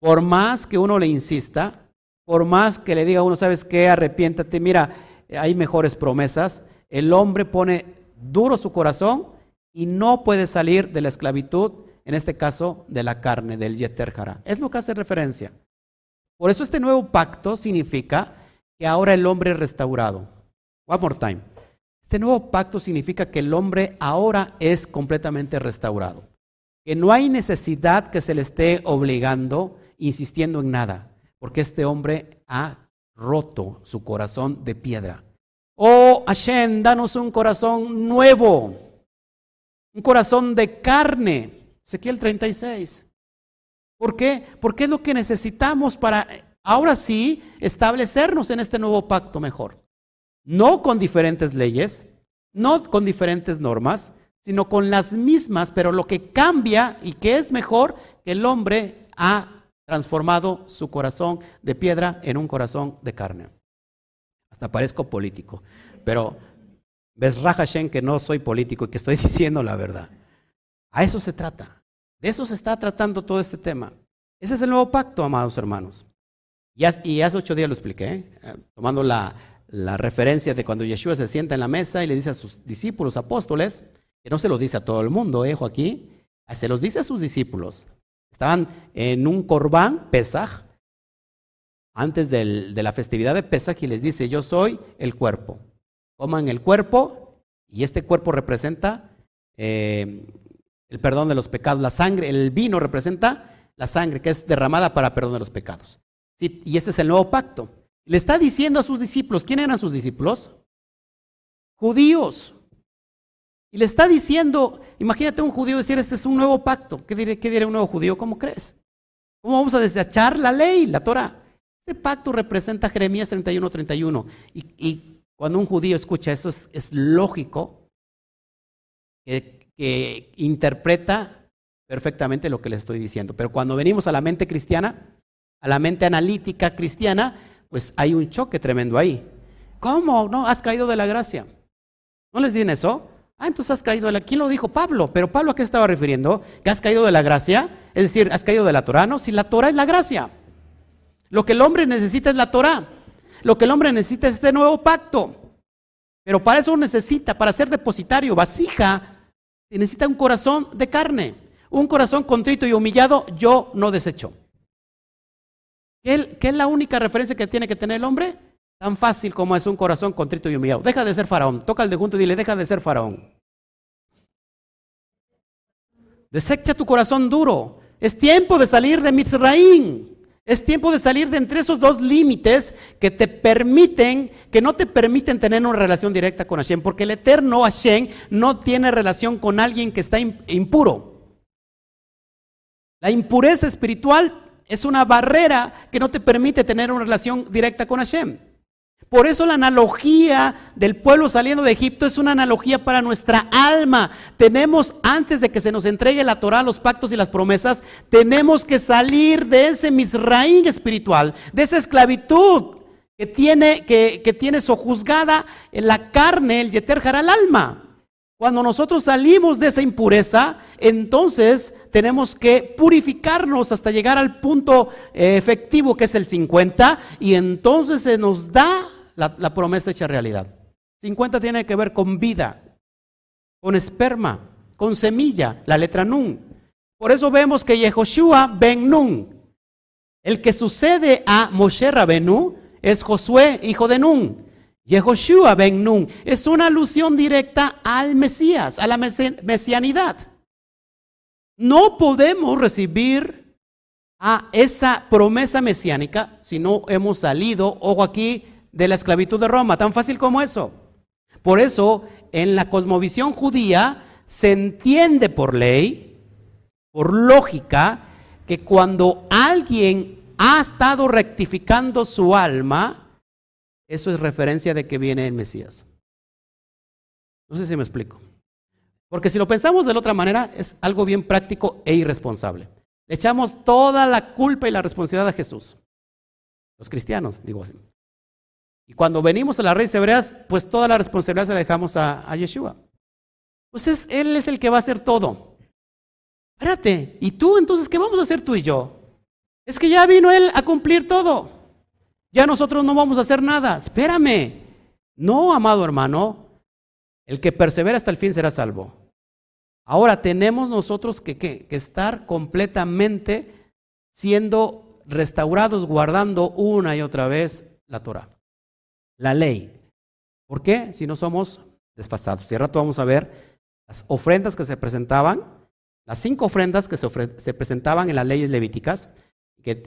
Por más que uno le insista, por más que le diga a uno, ¿sabes qué? Arrepiéntate, mira, hay mejores promesas. El hombre pone duro su corazón y no puede salir de la esclavitud, en este caso de la carne, del Yeter Es lo que hace referencia. Por eso este nuevo pacto significa que ahora el hombre es restaurado. One more time. Este nuevo pacto significa que el hombre ahora es completamente restaurado. Que no hay necesidad que se le esté obligando, insistiendo en nada, porque este hombre ha roto su corazón de piedra. Oh Hashem, danos un corazón nuevo un corazón de carne. Ezequiel 36. ¿Por qué? Porque es lo que necesitamos para ahora sí establecernos en este nuevo pacto mejor. No con diferentes leyes, no con diferentes normas, sino con las mismas, pero lo que cambia y que es mejor, que el hombre ha transformado su corazón de piedra en un corazón de carne. Hasta parezco político, pero Ves Hashem que no soy político y que estoy diciendo la verdad. A eso se trata. De eso se está tratando todo este tema. Ese es el nuevo pacto, amados hermanos. Y hace, ocho días lo expliqué, ¿eh? tomando la, referencia de cuando Yeshua se sienta en la mesa y le dice a sus discípulos, apóstoles, que no se lo dice a todo el mundo, ¿eh, aquí, se los dice a sus discípulos. Estaban en un corbán, Pesaj, antes de la festividad de Pesaj y les dice, yo soy el cuerpo coman el cuerpo y este cuerpo representa eh, el perdón de los pecados. La sangre, el vino representa la sangre que es derramada para perdón de los pecados. y este es el nuevo pacto. Le está diciendo a sus discípulos, ¿quién eran sus discípulos? Judíos. Y le está diciendo, imagínate un judío decir, este es un nuevo pacto. ¿Qué diré un nuevo judío? ¿Cómo crees? ¿Cómo vamos a desechar la ley, la Torah? Este pacto representa Jeremías 31, 31. Y, y cuando un judío escucha eso, es, lógico que, que, interpreta perfectamente lo que le estoy diciendo. Pero cuando venimos a la mente cristiana, a la mente analítica cristiana, pues hay un choque tremendo ahí. ¿Cómo? No, has caído de la gracia. ¿No les dicen eso? Ah, entonces has caído de la... ¿Quién lo dijo? Pablo. Pero Pablo a qué estaba refiriendo? ¿Que has caído de la gracia? Es decir, has caído de la Torah, no, si la Torah es la gracia. Lo que el hombre necesita es la Torah. Lo que el hombre necesita es este nuevo pacto. Pero para eso necesita, para ser depositario, vasija, necesita un corazón de carne. Un corazón contrito y humillado, yo no desecho. ¿Qué es la única referencia que tiene que tener el hombre? Tan fácil como es un corazón contrito y humillado. Deja de ser faraón. Toca al de junto y dile, deja de ser faraón. Desecha tu corazón duro. Es tiempo de salir de Mitzraim. Es tiempo de salir de entre esos dos límites que te permiten, que no te permiten tener una relación directa con Hashem, porque el eterno Hashem no tiene relación con alguien que está impuro. La impureza espiritual es una barrera que no te permite tener una relación directa con Hashem. Por eso la analogía del pueblo saliendo de Egipto es una analogía para nuestra alma. Tenemos, antes de que se nos entregue la Torah, los pactos y las promesas, tenemos que salir de ese Misraín espiritual, de esa esclavitud que tiene, que, tiene sojuzgada en la carne, el yeter al alma. Cuando nosotros salimos de esa impureza, entonces tenemos que purificarnos hasta llegar al punto eh, efectivo que es el 50 y entonces se nos da la, promesa hecha realidad. 50 tiene que ver con vida, con esperma, con semilla, la letra Nun. Por eso vemos que Yehoshua ben Nun, el que sucede a Moshe Rabenu, es Josué, hijo de Nun. Yehoshua ben Nun es una alusión directa al Mesías, a la mesianidad. No podemos recibir a esa promesa mesiánica si no hemos salido, ojo aquí, de la esclavitud de Roma, tan fácil como eso. Por eso, en la cosmovisión judía se entiende por ley, por lógica, que cuando alguien ha estado rectificando su alma, eso es referencia de que viene el Mesías. No sé si me explico. Porque si lo pensamos de la otra manera, es algo bien práctico e irresponsable. Le echamos toda la culpa y la responsabilidad a Jesús. Los cristianos, digo así. Y cuando venimos a las redes hebreas, pues toda la responsabilidad se la dejamos a, Yeshua. Pues Él es el que va a hacer todo. Espérate, ¿y tú entonces qué vamos a hacer tú y yo? Es que ya vino Él a cumplir todo. Ya nosotros no vamos a hacer nada. Espérame. No, amado hermano, el que persevera hasta el fin será salvo. Ahora tenemos nosotros que, que, estar completamente siendo restaurados, guardando una y otra vez la Torah, la ley. ¿Por qué? Si no somos desfasados. Y al rato vamos a ver las ofrendas que se presentaban, las cinco ofrendas que se, se presentaban en las leyes levíticas,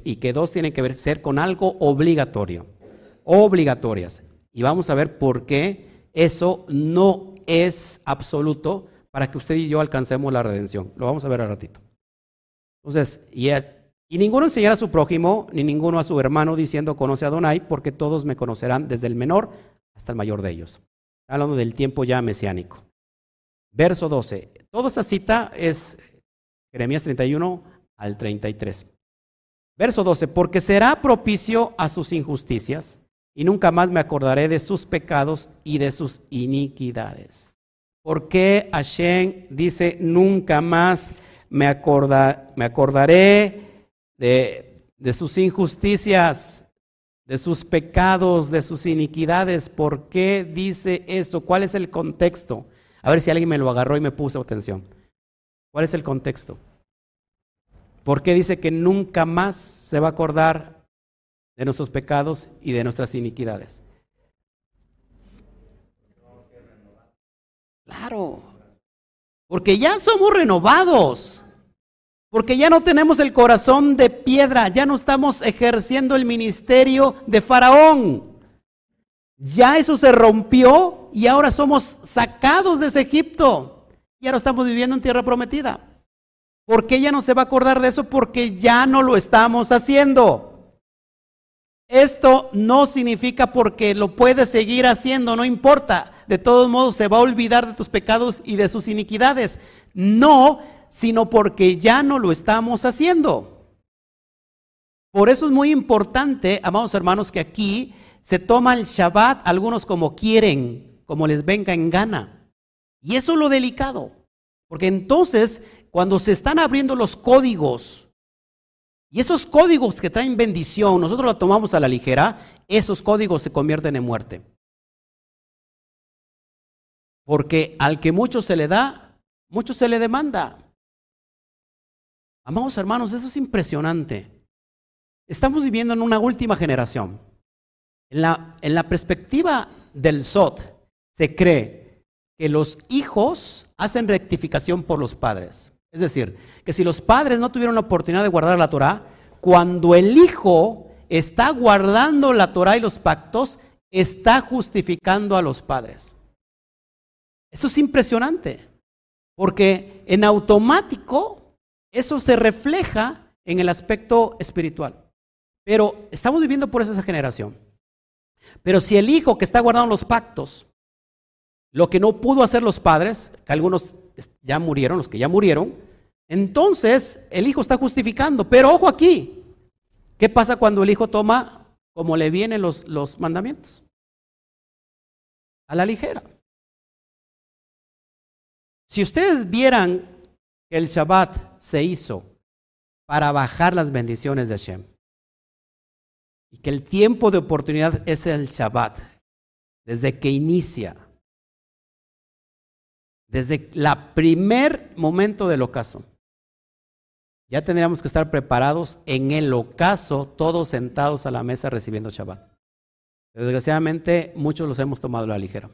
y que dos tienen que ver ser con algo obligatorio, obligatorias. Y vamos a ver por qué eso no es absoluto para que usted y yo alcancemos la redención. Lo vamos a ver al ratito. Entonces, y, y ninguno enseñará a su prójimo, ni ninguno a su hermano diciendo conoce a Donai, porque todos me conocerán desde el menor hasta el mayor de ellos. Hablando del tiempo ya mesiánico. Verso 12. Toda esa cita es Jeremías 31 al 33. Verso 12, porque será propicio a sus injusticias y nunca más me acordaré de sus pecados y de sus iniquidades. ¿Por qué Hashem dice nunca más me, me acordaré de, de sus injusticias, de sus pecados, de sus iniquidades? ¿Por qué dice eso? ¿Cuál es el contexto? A ver si alguien me lo agarró y me puso atención. ¿Cuál es el contexto? ¿Por qué dice que nunca más se va a acordar de nuestros pecados y de nuestras iniquidades? Claro, porque ya somos renovados, porque ya no tenemos el corazón de piedra, ya no estamos ejerciendo el ministerio de Faraón. Ya eso se rompió y ahora somos sacados de ese Egipto y ahora estamos viviendo en tierra prometida. ¿Por qué ella no se va a acordar de eso? Porque ya no lo estamos haciendo. Esto no significa porque lo puedes seguir haciendo, no importa. De todos modos se va a olvidar de tus pecados y de sus iniquidades. No, sino porque ya no lo estamos haciendo. Por eso es muy importante, amados hermanos, que aquí se toma el Shabbat algunos como quieren, como les venga en gana. Y eso es lo delicado. Porque entonces cuando se están abriendo los códigos, y esos códigos que traen bendición, nosotros lo tomamos a la ligera, esos códigos se convierten en muerte. Porque al que mucho se le da, mucho se le demanda. Amados hermanos, eso es impresionante. Estamos viviendo en una última generación. En la, en la perspectiva del SOT, se cree que los hijos hacen rectificación por los padres. Es decir, que si los padres no tuvieron la oportunidad de guardar la Torah, cuando el hijo está guardando la Torah y los pactos, está justificando a los padres. Eso es impresionante, porque en automático eso se refleja en el aspecto espiritual. Pero estamos viviendo por esa generación. Pero si el hijo que está guardando los pactos, lo que no pudo hacer los padres, que algunos ya murieron, los que ya murieron, entonces el hijo está justificando. Pero ojo aquí, ¿qué pasa cuando el hijo toma como le vienen los, los mandamientos? A la ligera. Si ustedes vieran que el Shabbat se hizo para bajar las bendiciones de Hashem, y que el tiempo de oportunidad es el Shabbat, desde que inicia, desde el primer momento del ocaso. Ya tendríamos que estar preparados en el ocaso, todos sentados a la mesa recibiendo Shabbat. Desgraciadamente, muchos los hemos tomado a la ligera.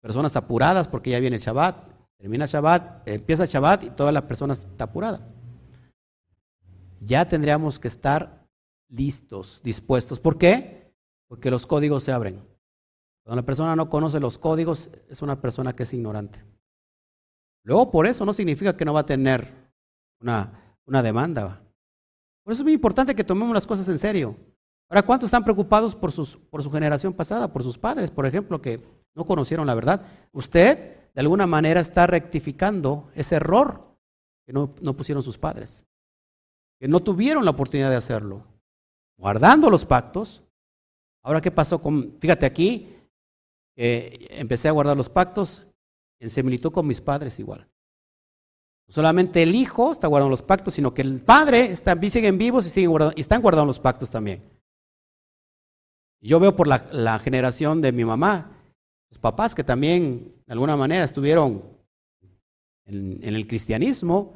Personas apuradas porque ya viene Shabbat, termina Shabbat, empieza Shabbat y toda la persona está apurada. Ya tendríamos que estar listos, dispuestos. ¿Por qué? Porque los códigos se abren. Cuando la persona no conoce los códigos, es una persona que es ignorante. Luego, por eso no significa que no va a tener una, una demanda. Por eso es muy importante que tomemos las cosas en serio. Ahora, ¿cuántos están preocupados por, sus, por su generación pasada, por sus padres, por ejemplo, que no conocieron la verdad? Usted, de alguna manera, está rectificando ese error que no, no pusieron sus padres, que no tuvieron la oportunidad de hacerlo, guardando los pactos. Ahora, ¿qué pasó con, fíjate aquí, empecé a guardar los pactos en similitud con mis padres igual. No solamente el hijo está guardando los pactos, sino que el padre está, siguen vivos y, siguen guardando, y están guardando los pactos también. Yo veo por la, generación de mi mamá, los papás que también de alguna manera estuvieron en, el cristianismo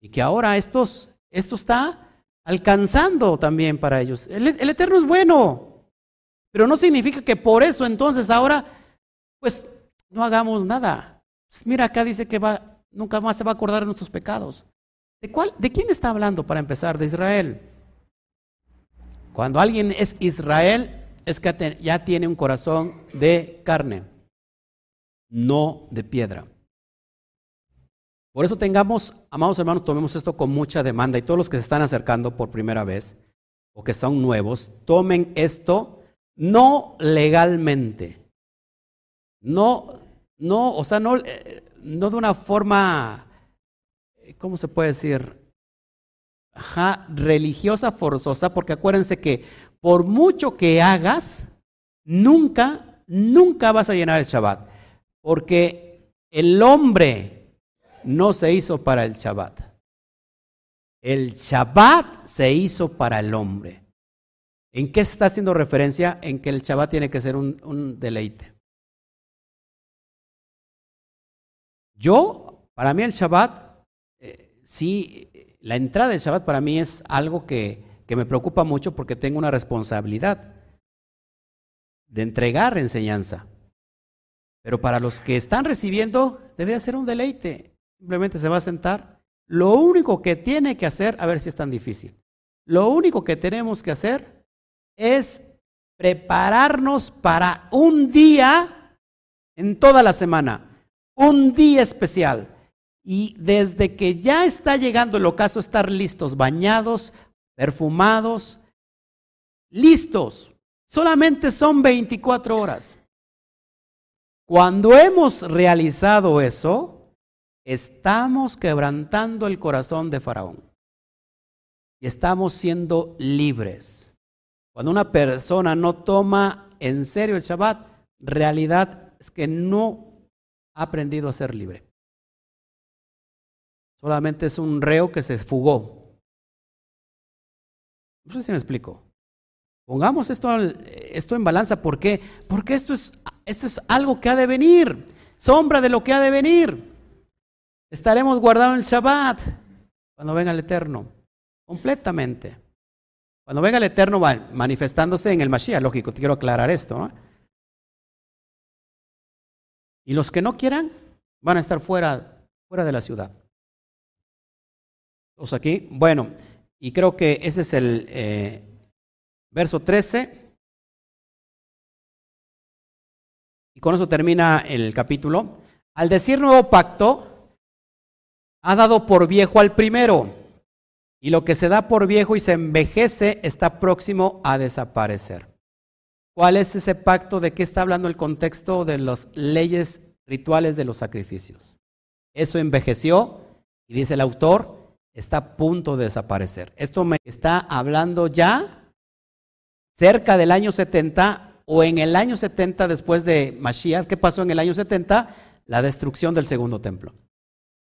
y que ahora estos, esto está alcanzando también para ellos. El, el Eterno es bueno, pero no significa que por eso entonces ahora, pues no hagamos nada. Pues mira, acá dice que va, nunca más se va a acordar de nuestros pecados. ¿De, cuál, ¿De quién está hablando para empezar? De Israel. Cuando alguien es Israel, es que ya tiene un corazón de carne, no de piedra. Por eso tengamos, amados hermanos, tomemos esto con mucha demanda y todos los que se están acercando por primera vez o que son nuevos, tomen esto no legalmente. No, no, o sea, no, eh, no de una forma, ¿cómo se puede decir? Ajá, religiosa forzosa, porque acuérdense que por mucho que hagas, nunca, nunca vas a llenar el Shabbat, porque el hombre no se hizo para el Shabbat. El Shabbat se hizo para el hombre. ¿En qué está haciendo referencia? En que el Shabbat tiene que ser un, deleite. Yo, para mí el Shabbat, eh, sí, la entrada del Shabbat para mí es algo que, que me preocupa mucho porque tengo una responsabilidad de entregar enseñanza. Pero para los que están recibiendo, debe ser un deleite. Simplemente se va a sentar. Lo único que tiene que hacer, a ver si es tan difícil, lo único que tenemos que hacer es prepararnos para un día en toda la semana, un día especial. Y desde que ya está llegando el ocaso, estar listos, bañados, perfumados, listos. Solamente son 24 horas. Cuando hemos realizado eso, estamos quebrantando el corazón de Faraón. Y estamos siendo libres. Cuando una persona no toma en serio el Shabbat, realidad es que no ha aprendido a ser libre. Solamente es un reo que se fugó. No sé si me explico. Pongamos esto, esto en balanza. ¿Por qué? Porque esto es, esto es algo que ha de venir. Sombra de lo que ha de venir. Estaremos guardados en Shabbat cuando venga el Eterno. Completamente. Cuando venga el Eterno manifestándose en el Mashiach, lógico, te quiero aclarar esto. Y los que no quieran van a estar fuera, fuera de la ciudad. Todos aquí. Bueno, y creo que ese es el eh, verso 13. Y con eso termina el capítulo. Al decir nuevo pacto, ha dado por viejo al primero y lo que se da por viejo y se envejece está próximo a desaparecer. ¿Cuál es ese pacto? ¿De qué está hablando el contexto de las leyes rituales de los sacrificios? Eso envejeció y dice el autor, está a punto de desaparecer. Esto me está hablando ya cerca del año 70 o en el año 70 después de Mashiach. ¿Qué pasó en el año 70? La destrucción del segundo templo.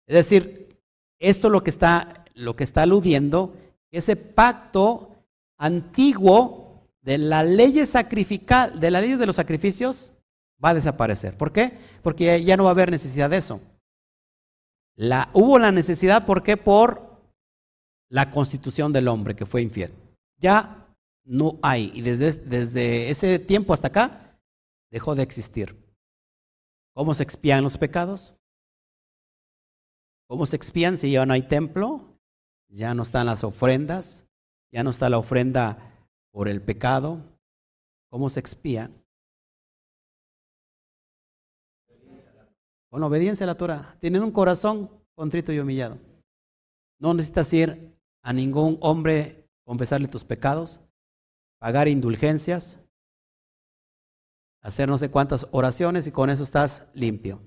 Es decir, esto es lo que está lo que está aludiendo, ese pacto antiguo de la ley sacrificial, de la ley de los sacrificios, va a desaparecer. ¿Por qué? Porque ya no va a haber necesidad de eso. La, hubo la necesidad, ¿por qué? Por la constitución del hombre que fue infiel. Ya no hay. Y desde, desde ese tiempo hasta acá, dejó de existir. ¿Cómo se expían los pecados? ¿Cómo se expían si ya no hay templo? Ya no están las ofrendas, ya no está la ofrenda por el pecado. ¿Cómo se expía? Con obediencia a la Torah. Tienen un corazón contrito y humillado. No necesitas ir a ningún hombre confesarle tus pecados, pagar indulgencias, hacer no sé cuántas oraciones y con eso estás limpio.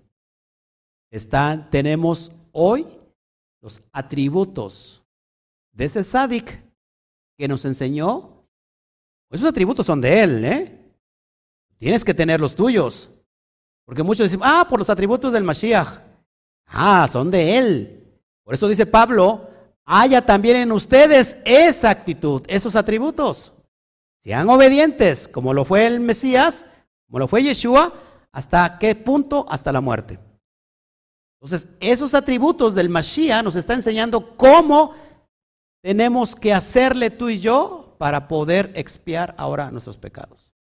Está, tenemos hoy los atributos de ese Sadik que nos enseñó, esos atributos son de él, ¿eh? Tienes que tener los tuyos. Porque muchos dicen, ah, por los atributos del Mashiach. Ah, son de él. Por eso dice Pablo, haya también en ustedes esa actitud, esos atributos. Sean obedientes, como lo fue el Mesías, como lo fue Yeshua, ¿hasta qué punto? Hasta la muerte. Entonces, esos atributos del Mashiach nos está enseñando cómo tenemos que hacerle tú y yo para poder expiar ahora nuestros pecados.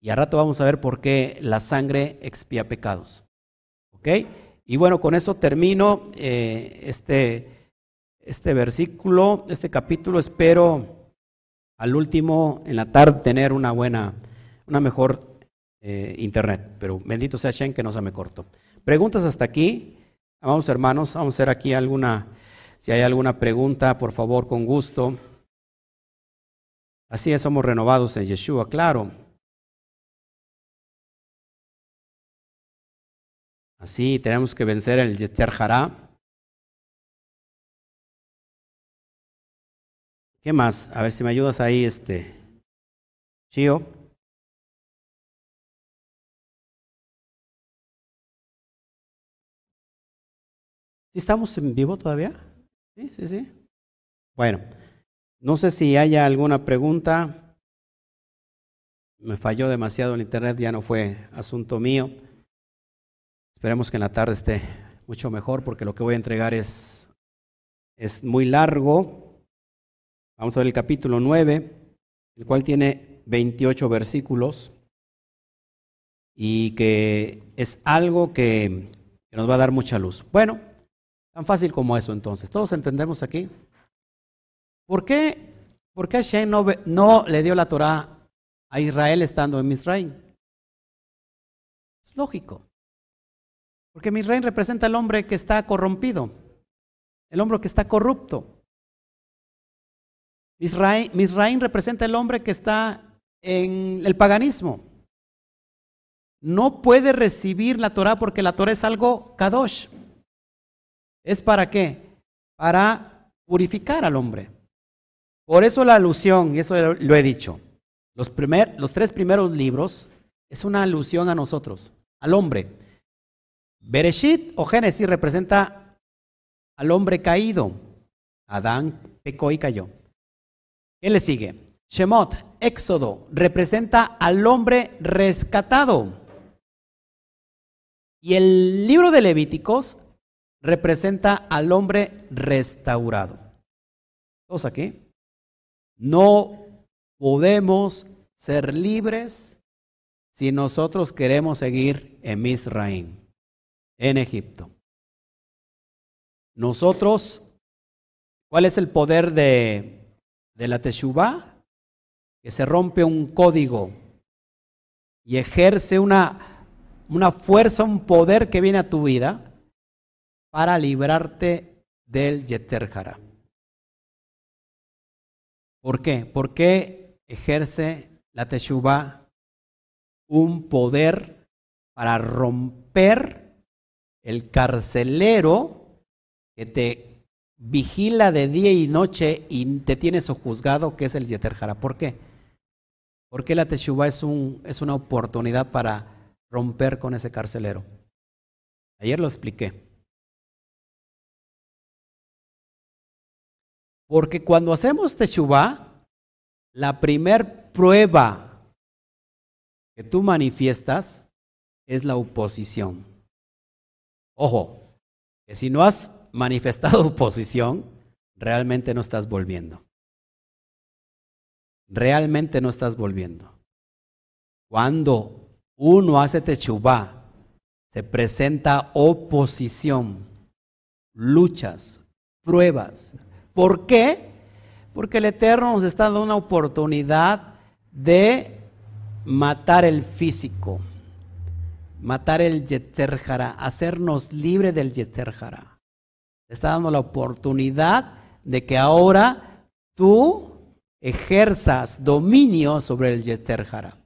Y a rato vamos a ver por qué la sangre expía pecados. ¿Ok? Y bueno, con eso termino eh, este, este versículo, este capítulo. Espero al último en la tarde tener una buena, una mejor eh, internet. Pero bendito sea Shen que no se me cortó. Preguntas hasta aquí. Vamos hermanos, vamos a hacer aquí alguna si hay alguna pregunta, por favor, con gusto. Así es, somos renovados en Yeshua, claro. Así tenemos que vencer el Yester ¿Qué más? A ver si me ayudas ahí, este. Chio. ¿Estamos en vivo todavía? Sí, sí, sí. Bueno, no sé si haya alguna pregunta. Me falló demasiado el internet, ya no fue asunto mío. Esperemos que en la tarde esté mucho mejor porque lo que voy a entregar es, es muy largo. Vamos a ver el capítulo 9, el cual tiene 28 versículos y que es algo que, que nos va a dar mucha luz. Bueno, Tan fácil como eso entonces. ¿Todos entendemos aquí? ¿Por qué, por qué Hashem no, no, le dio la Torah a Israel estando en Misraim? Es lógico. Porque Misraim representa al hombre que está corrompido, el hombre que está corrupto. Misraim, representa el hombre que está en el paganismo. No puede recibir la Torah porque la Torah es algo kadosh. ¿Es para qué? Para purificar al hombre. Por eso la alusión, y eso lo he dicho, los, primer, los tres primeros libros es una alusión a nosotros, al hombre. Bereshit o Génesis representa al hombre caído. Adán pecó y cayó. ¿Qué le sigue? Shemot, Éxodo, representa al hombre rescatado. Y el libro de Levíticos representa al hombre restaurado. ¿Todos aquí? No podemos ser libres si nosotros queremos seguir en Misraim, en Egipto. Nosotros, ¿cuál es el poder de, de la Teshuvah? Que se rompe un código y ejerce una, una fuerza, un poder que viene a tu vida para librarte del Yeter ¿Por qué? Porque ejerce la Teshuvah un poder para romper el carcelero que te vigila de día y noche y te tiene juzgado, que es el Yeter ¿Por qué? Porque la Teshuvah es, un, es una oportunidad para romper con ese carcelero. Ayer lo expliqué. Porque cuando hacemos Teshuvah, la primer prueba que tú manifiestas es la oposición. Ojo, que si no has manifestado oposición, realmente no estás volviendo. Realmente no estás volviendo. Cuando uno hace Teshuvah, se presenta oposición, luchas, pruebas, ¿Por qué? Porque el Eterno nos está dando una oportunidad de matar el físico, matar el Yeterjara, hacernos libre del Yeterjara. Está dando la oportunidad de que ahora tú ejerzas dominio sobre el Yeterjara.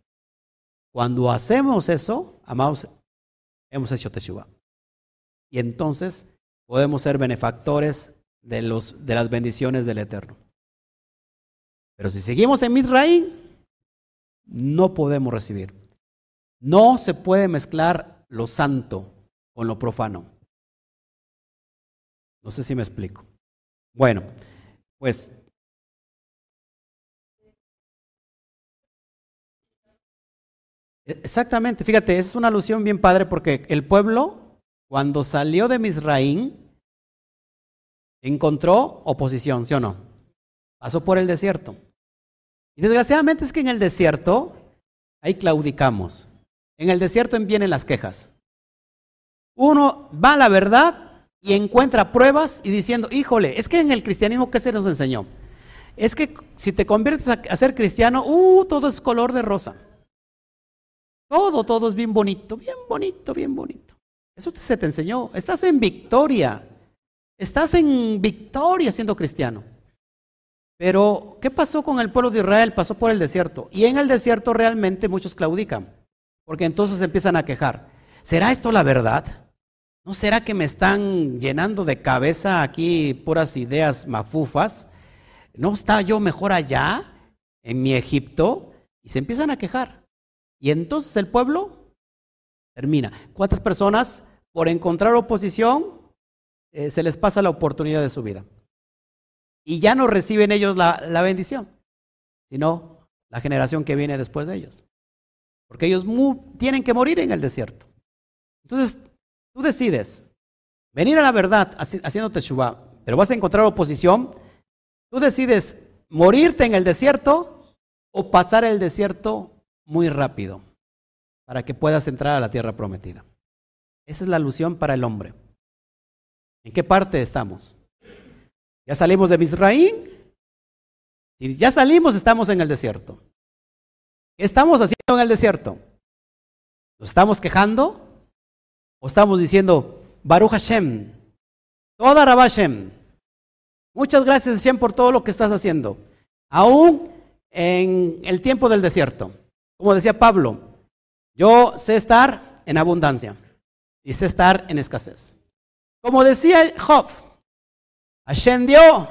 Cuando hacemos eso, amados, hemos hecho Teshuvah. Y entonces podemos ser benefactores de, los, de las bendiciones del Eterno. Pero si seguimos en Misraín, no podemos recibir. No se puede mezclar lo santo con lo profano. No sé si me explico. Bueno, pues Exactamente, fíjate, es una alusión bien padre porque el pueblo, cuando salió de Misraín, encontró oposición, ¿sí o no? Pasó por el desierto. Y desgraciadamente es que en el desierto, ahí claudicamos. En el desierto vienen las quejas. Uno va a la verdad y encuentra pruebas y diciendo, híjole, es que en el cristianismo, ¿qué se nos enseñó? Es que si te conviertes a, ser cristiano, uh, todo es color de rosa. Todo, todo es bien bonito, bien bonito, bien bonito. Eso se te enseñó. Estás en victoria. Estás en victoria siendo cristiano. Pero, ¿qué pasó con el pueblo de Israel? Pasó por el desierto. Y en el desierto realmente muchos claudican, porque entonces empiezan a quejar. ¿Será esto la verdad? ¿No será que me están llenando de cabeza aquí puras ideas mafufas? ¿No está yo mejor allá, en mi Egipto? Y se empiezan a quejar. Y entonces el pueblo termina. ¿Cuántas personas por encontrar oposición eh, se les pasa la oportunidad de su vida. Y ya no reciben ellos la, la bendición, sino la generación que viene después de ellos. Porque ellos tienen que morir en el desierto. Entonces, tú decides venir a la verdad haciendo teshuva, pero vas a encontrar oposición. Tú decides morirte en el desierto o pasar el desierto muy rápido para que puedas entrar a la tierra prometida. Esa es la alusión para el hombre. ¿En qué parte estamos? ¿Ya salimos de Misraín? Si ya salimos, estamos en el desierto. ¿Qué estamos haciendo en el desierto? ¿Nos estamos quejando? ¿O estamos diciendo, Baruch Hashem, toda Rabashem, muchas gracias Hashem por todo lo que estás haciendo, aún en el tiempo del desierto? Como decía Pablo, yo sé estar en abundancia y sé estar en escasez. Como decía Job, Hashem dio.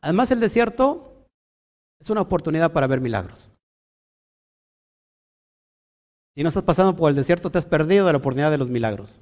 Además, el desierto es una oportunidad para ver milagros. Si no estás pasando por el desierto, te has perdido la oportunidad de los milagros.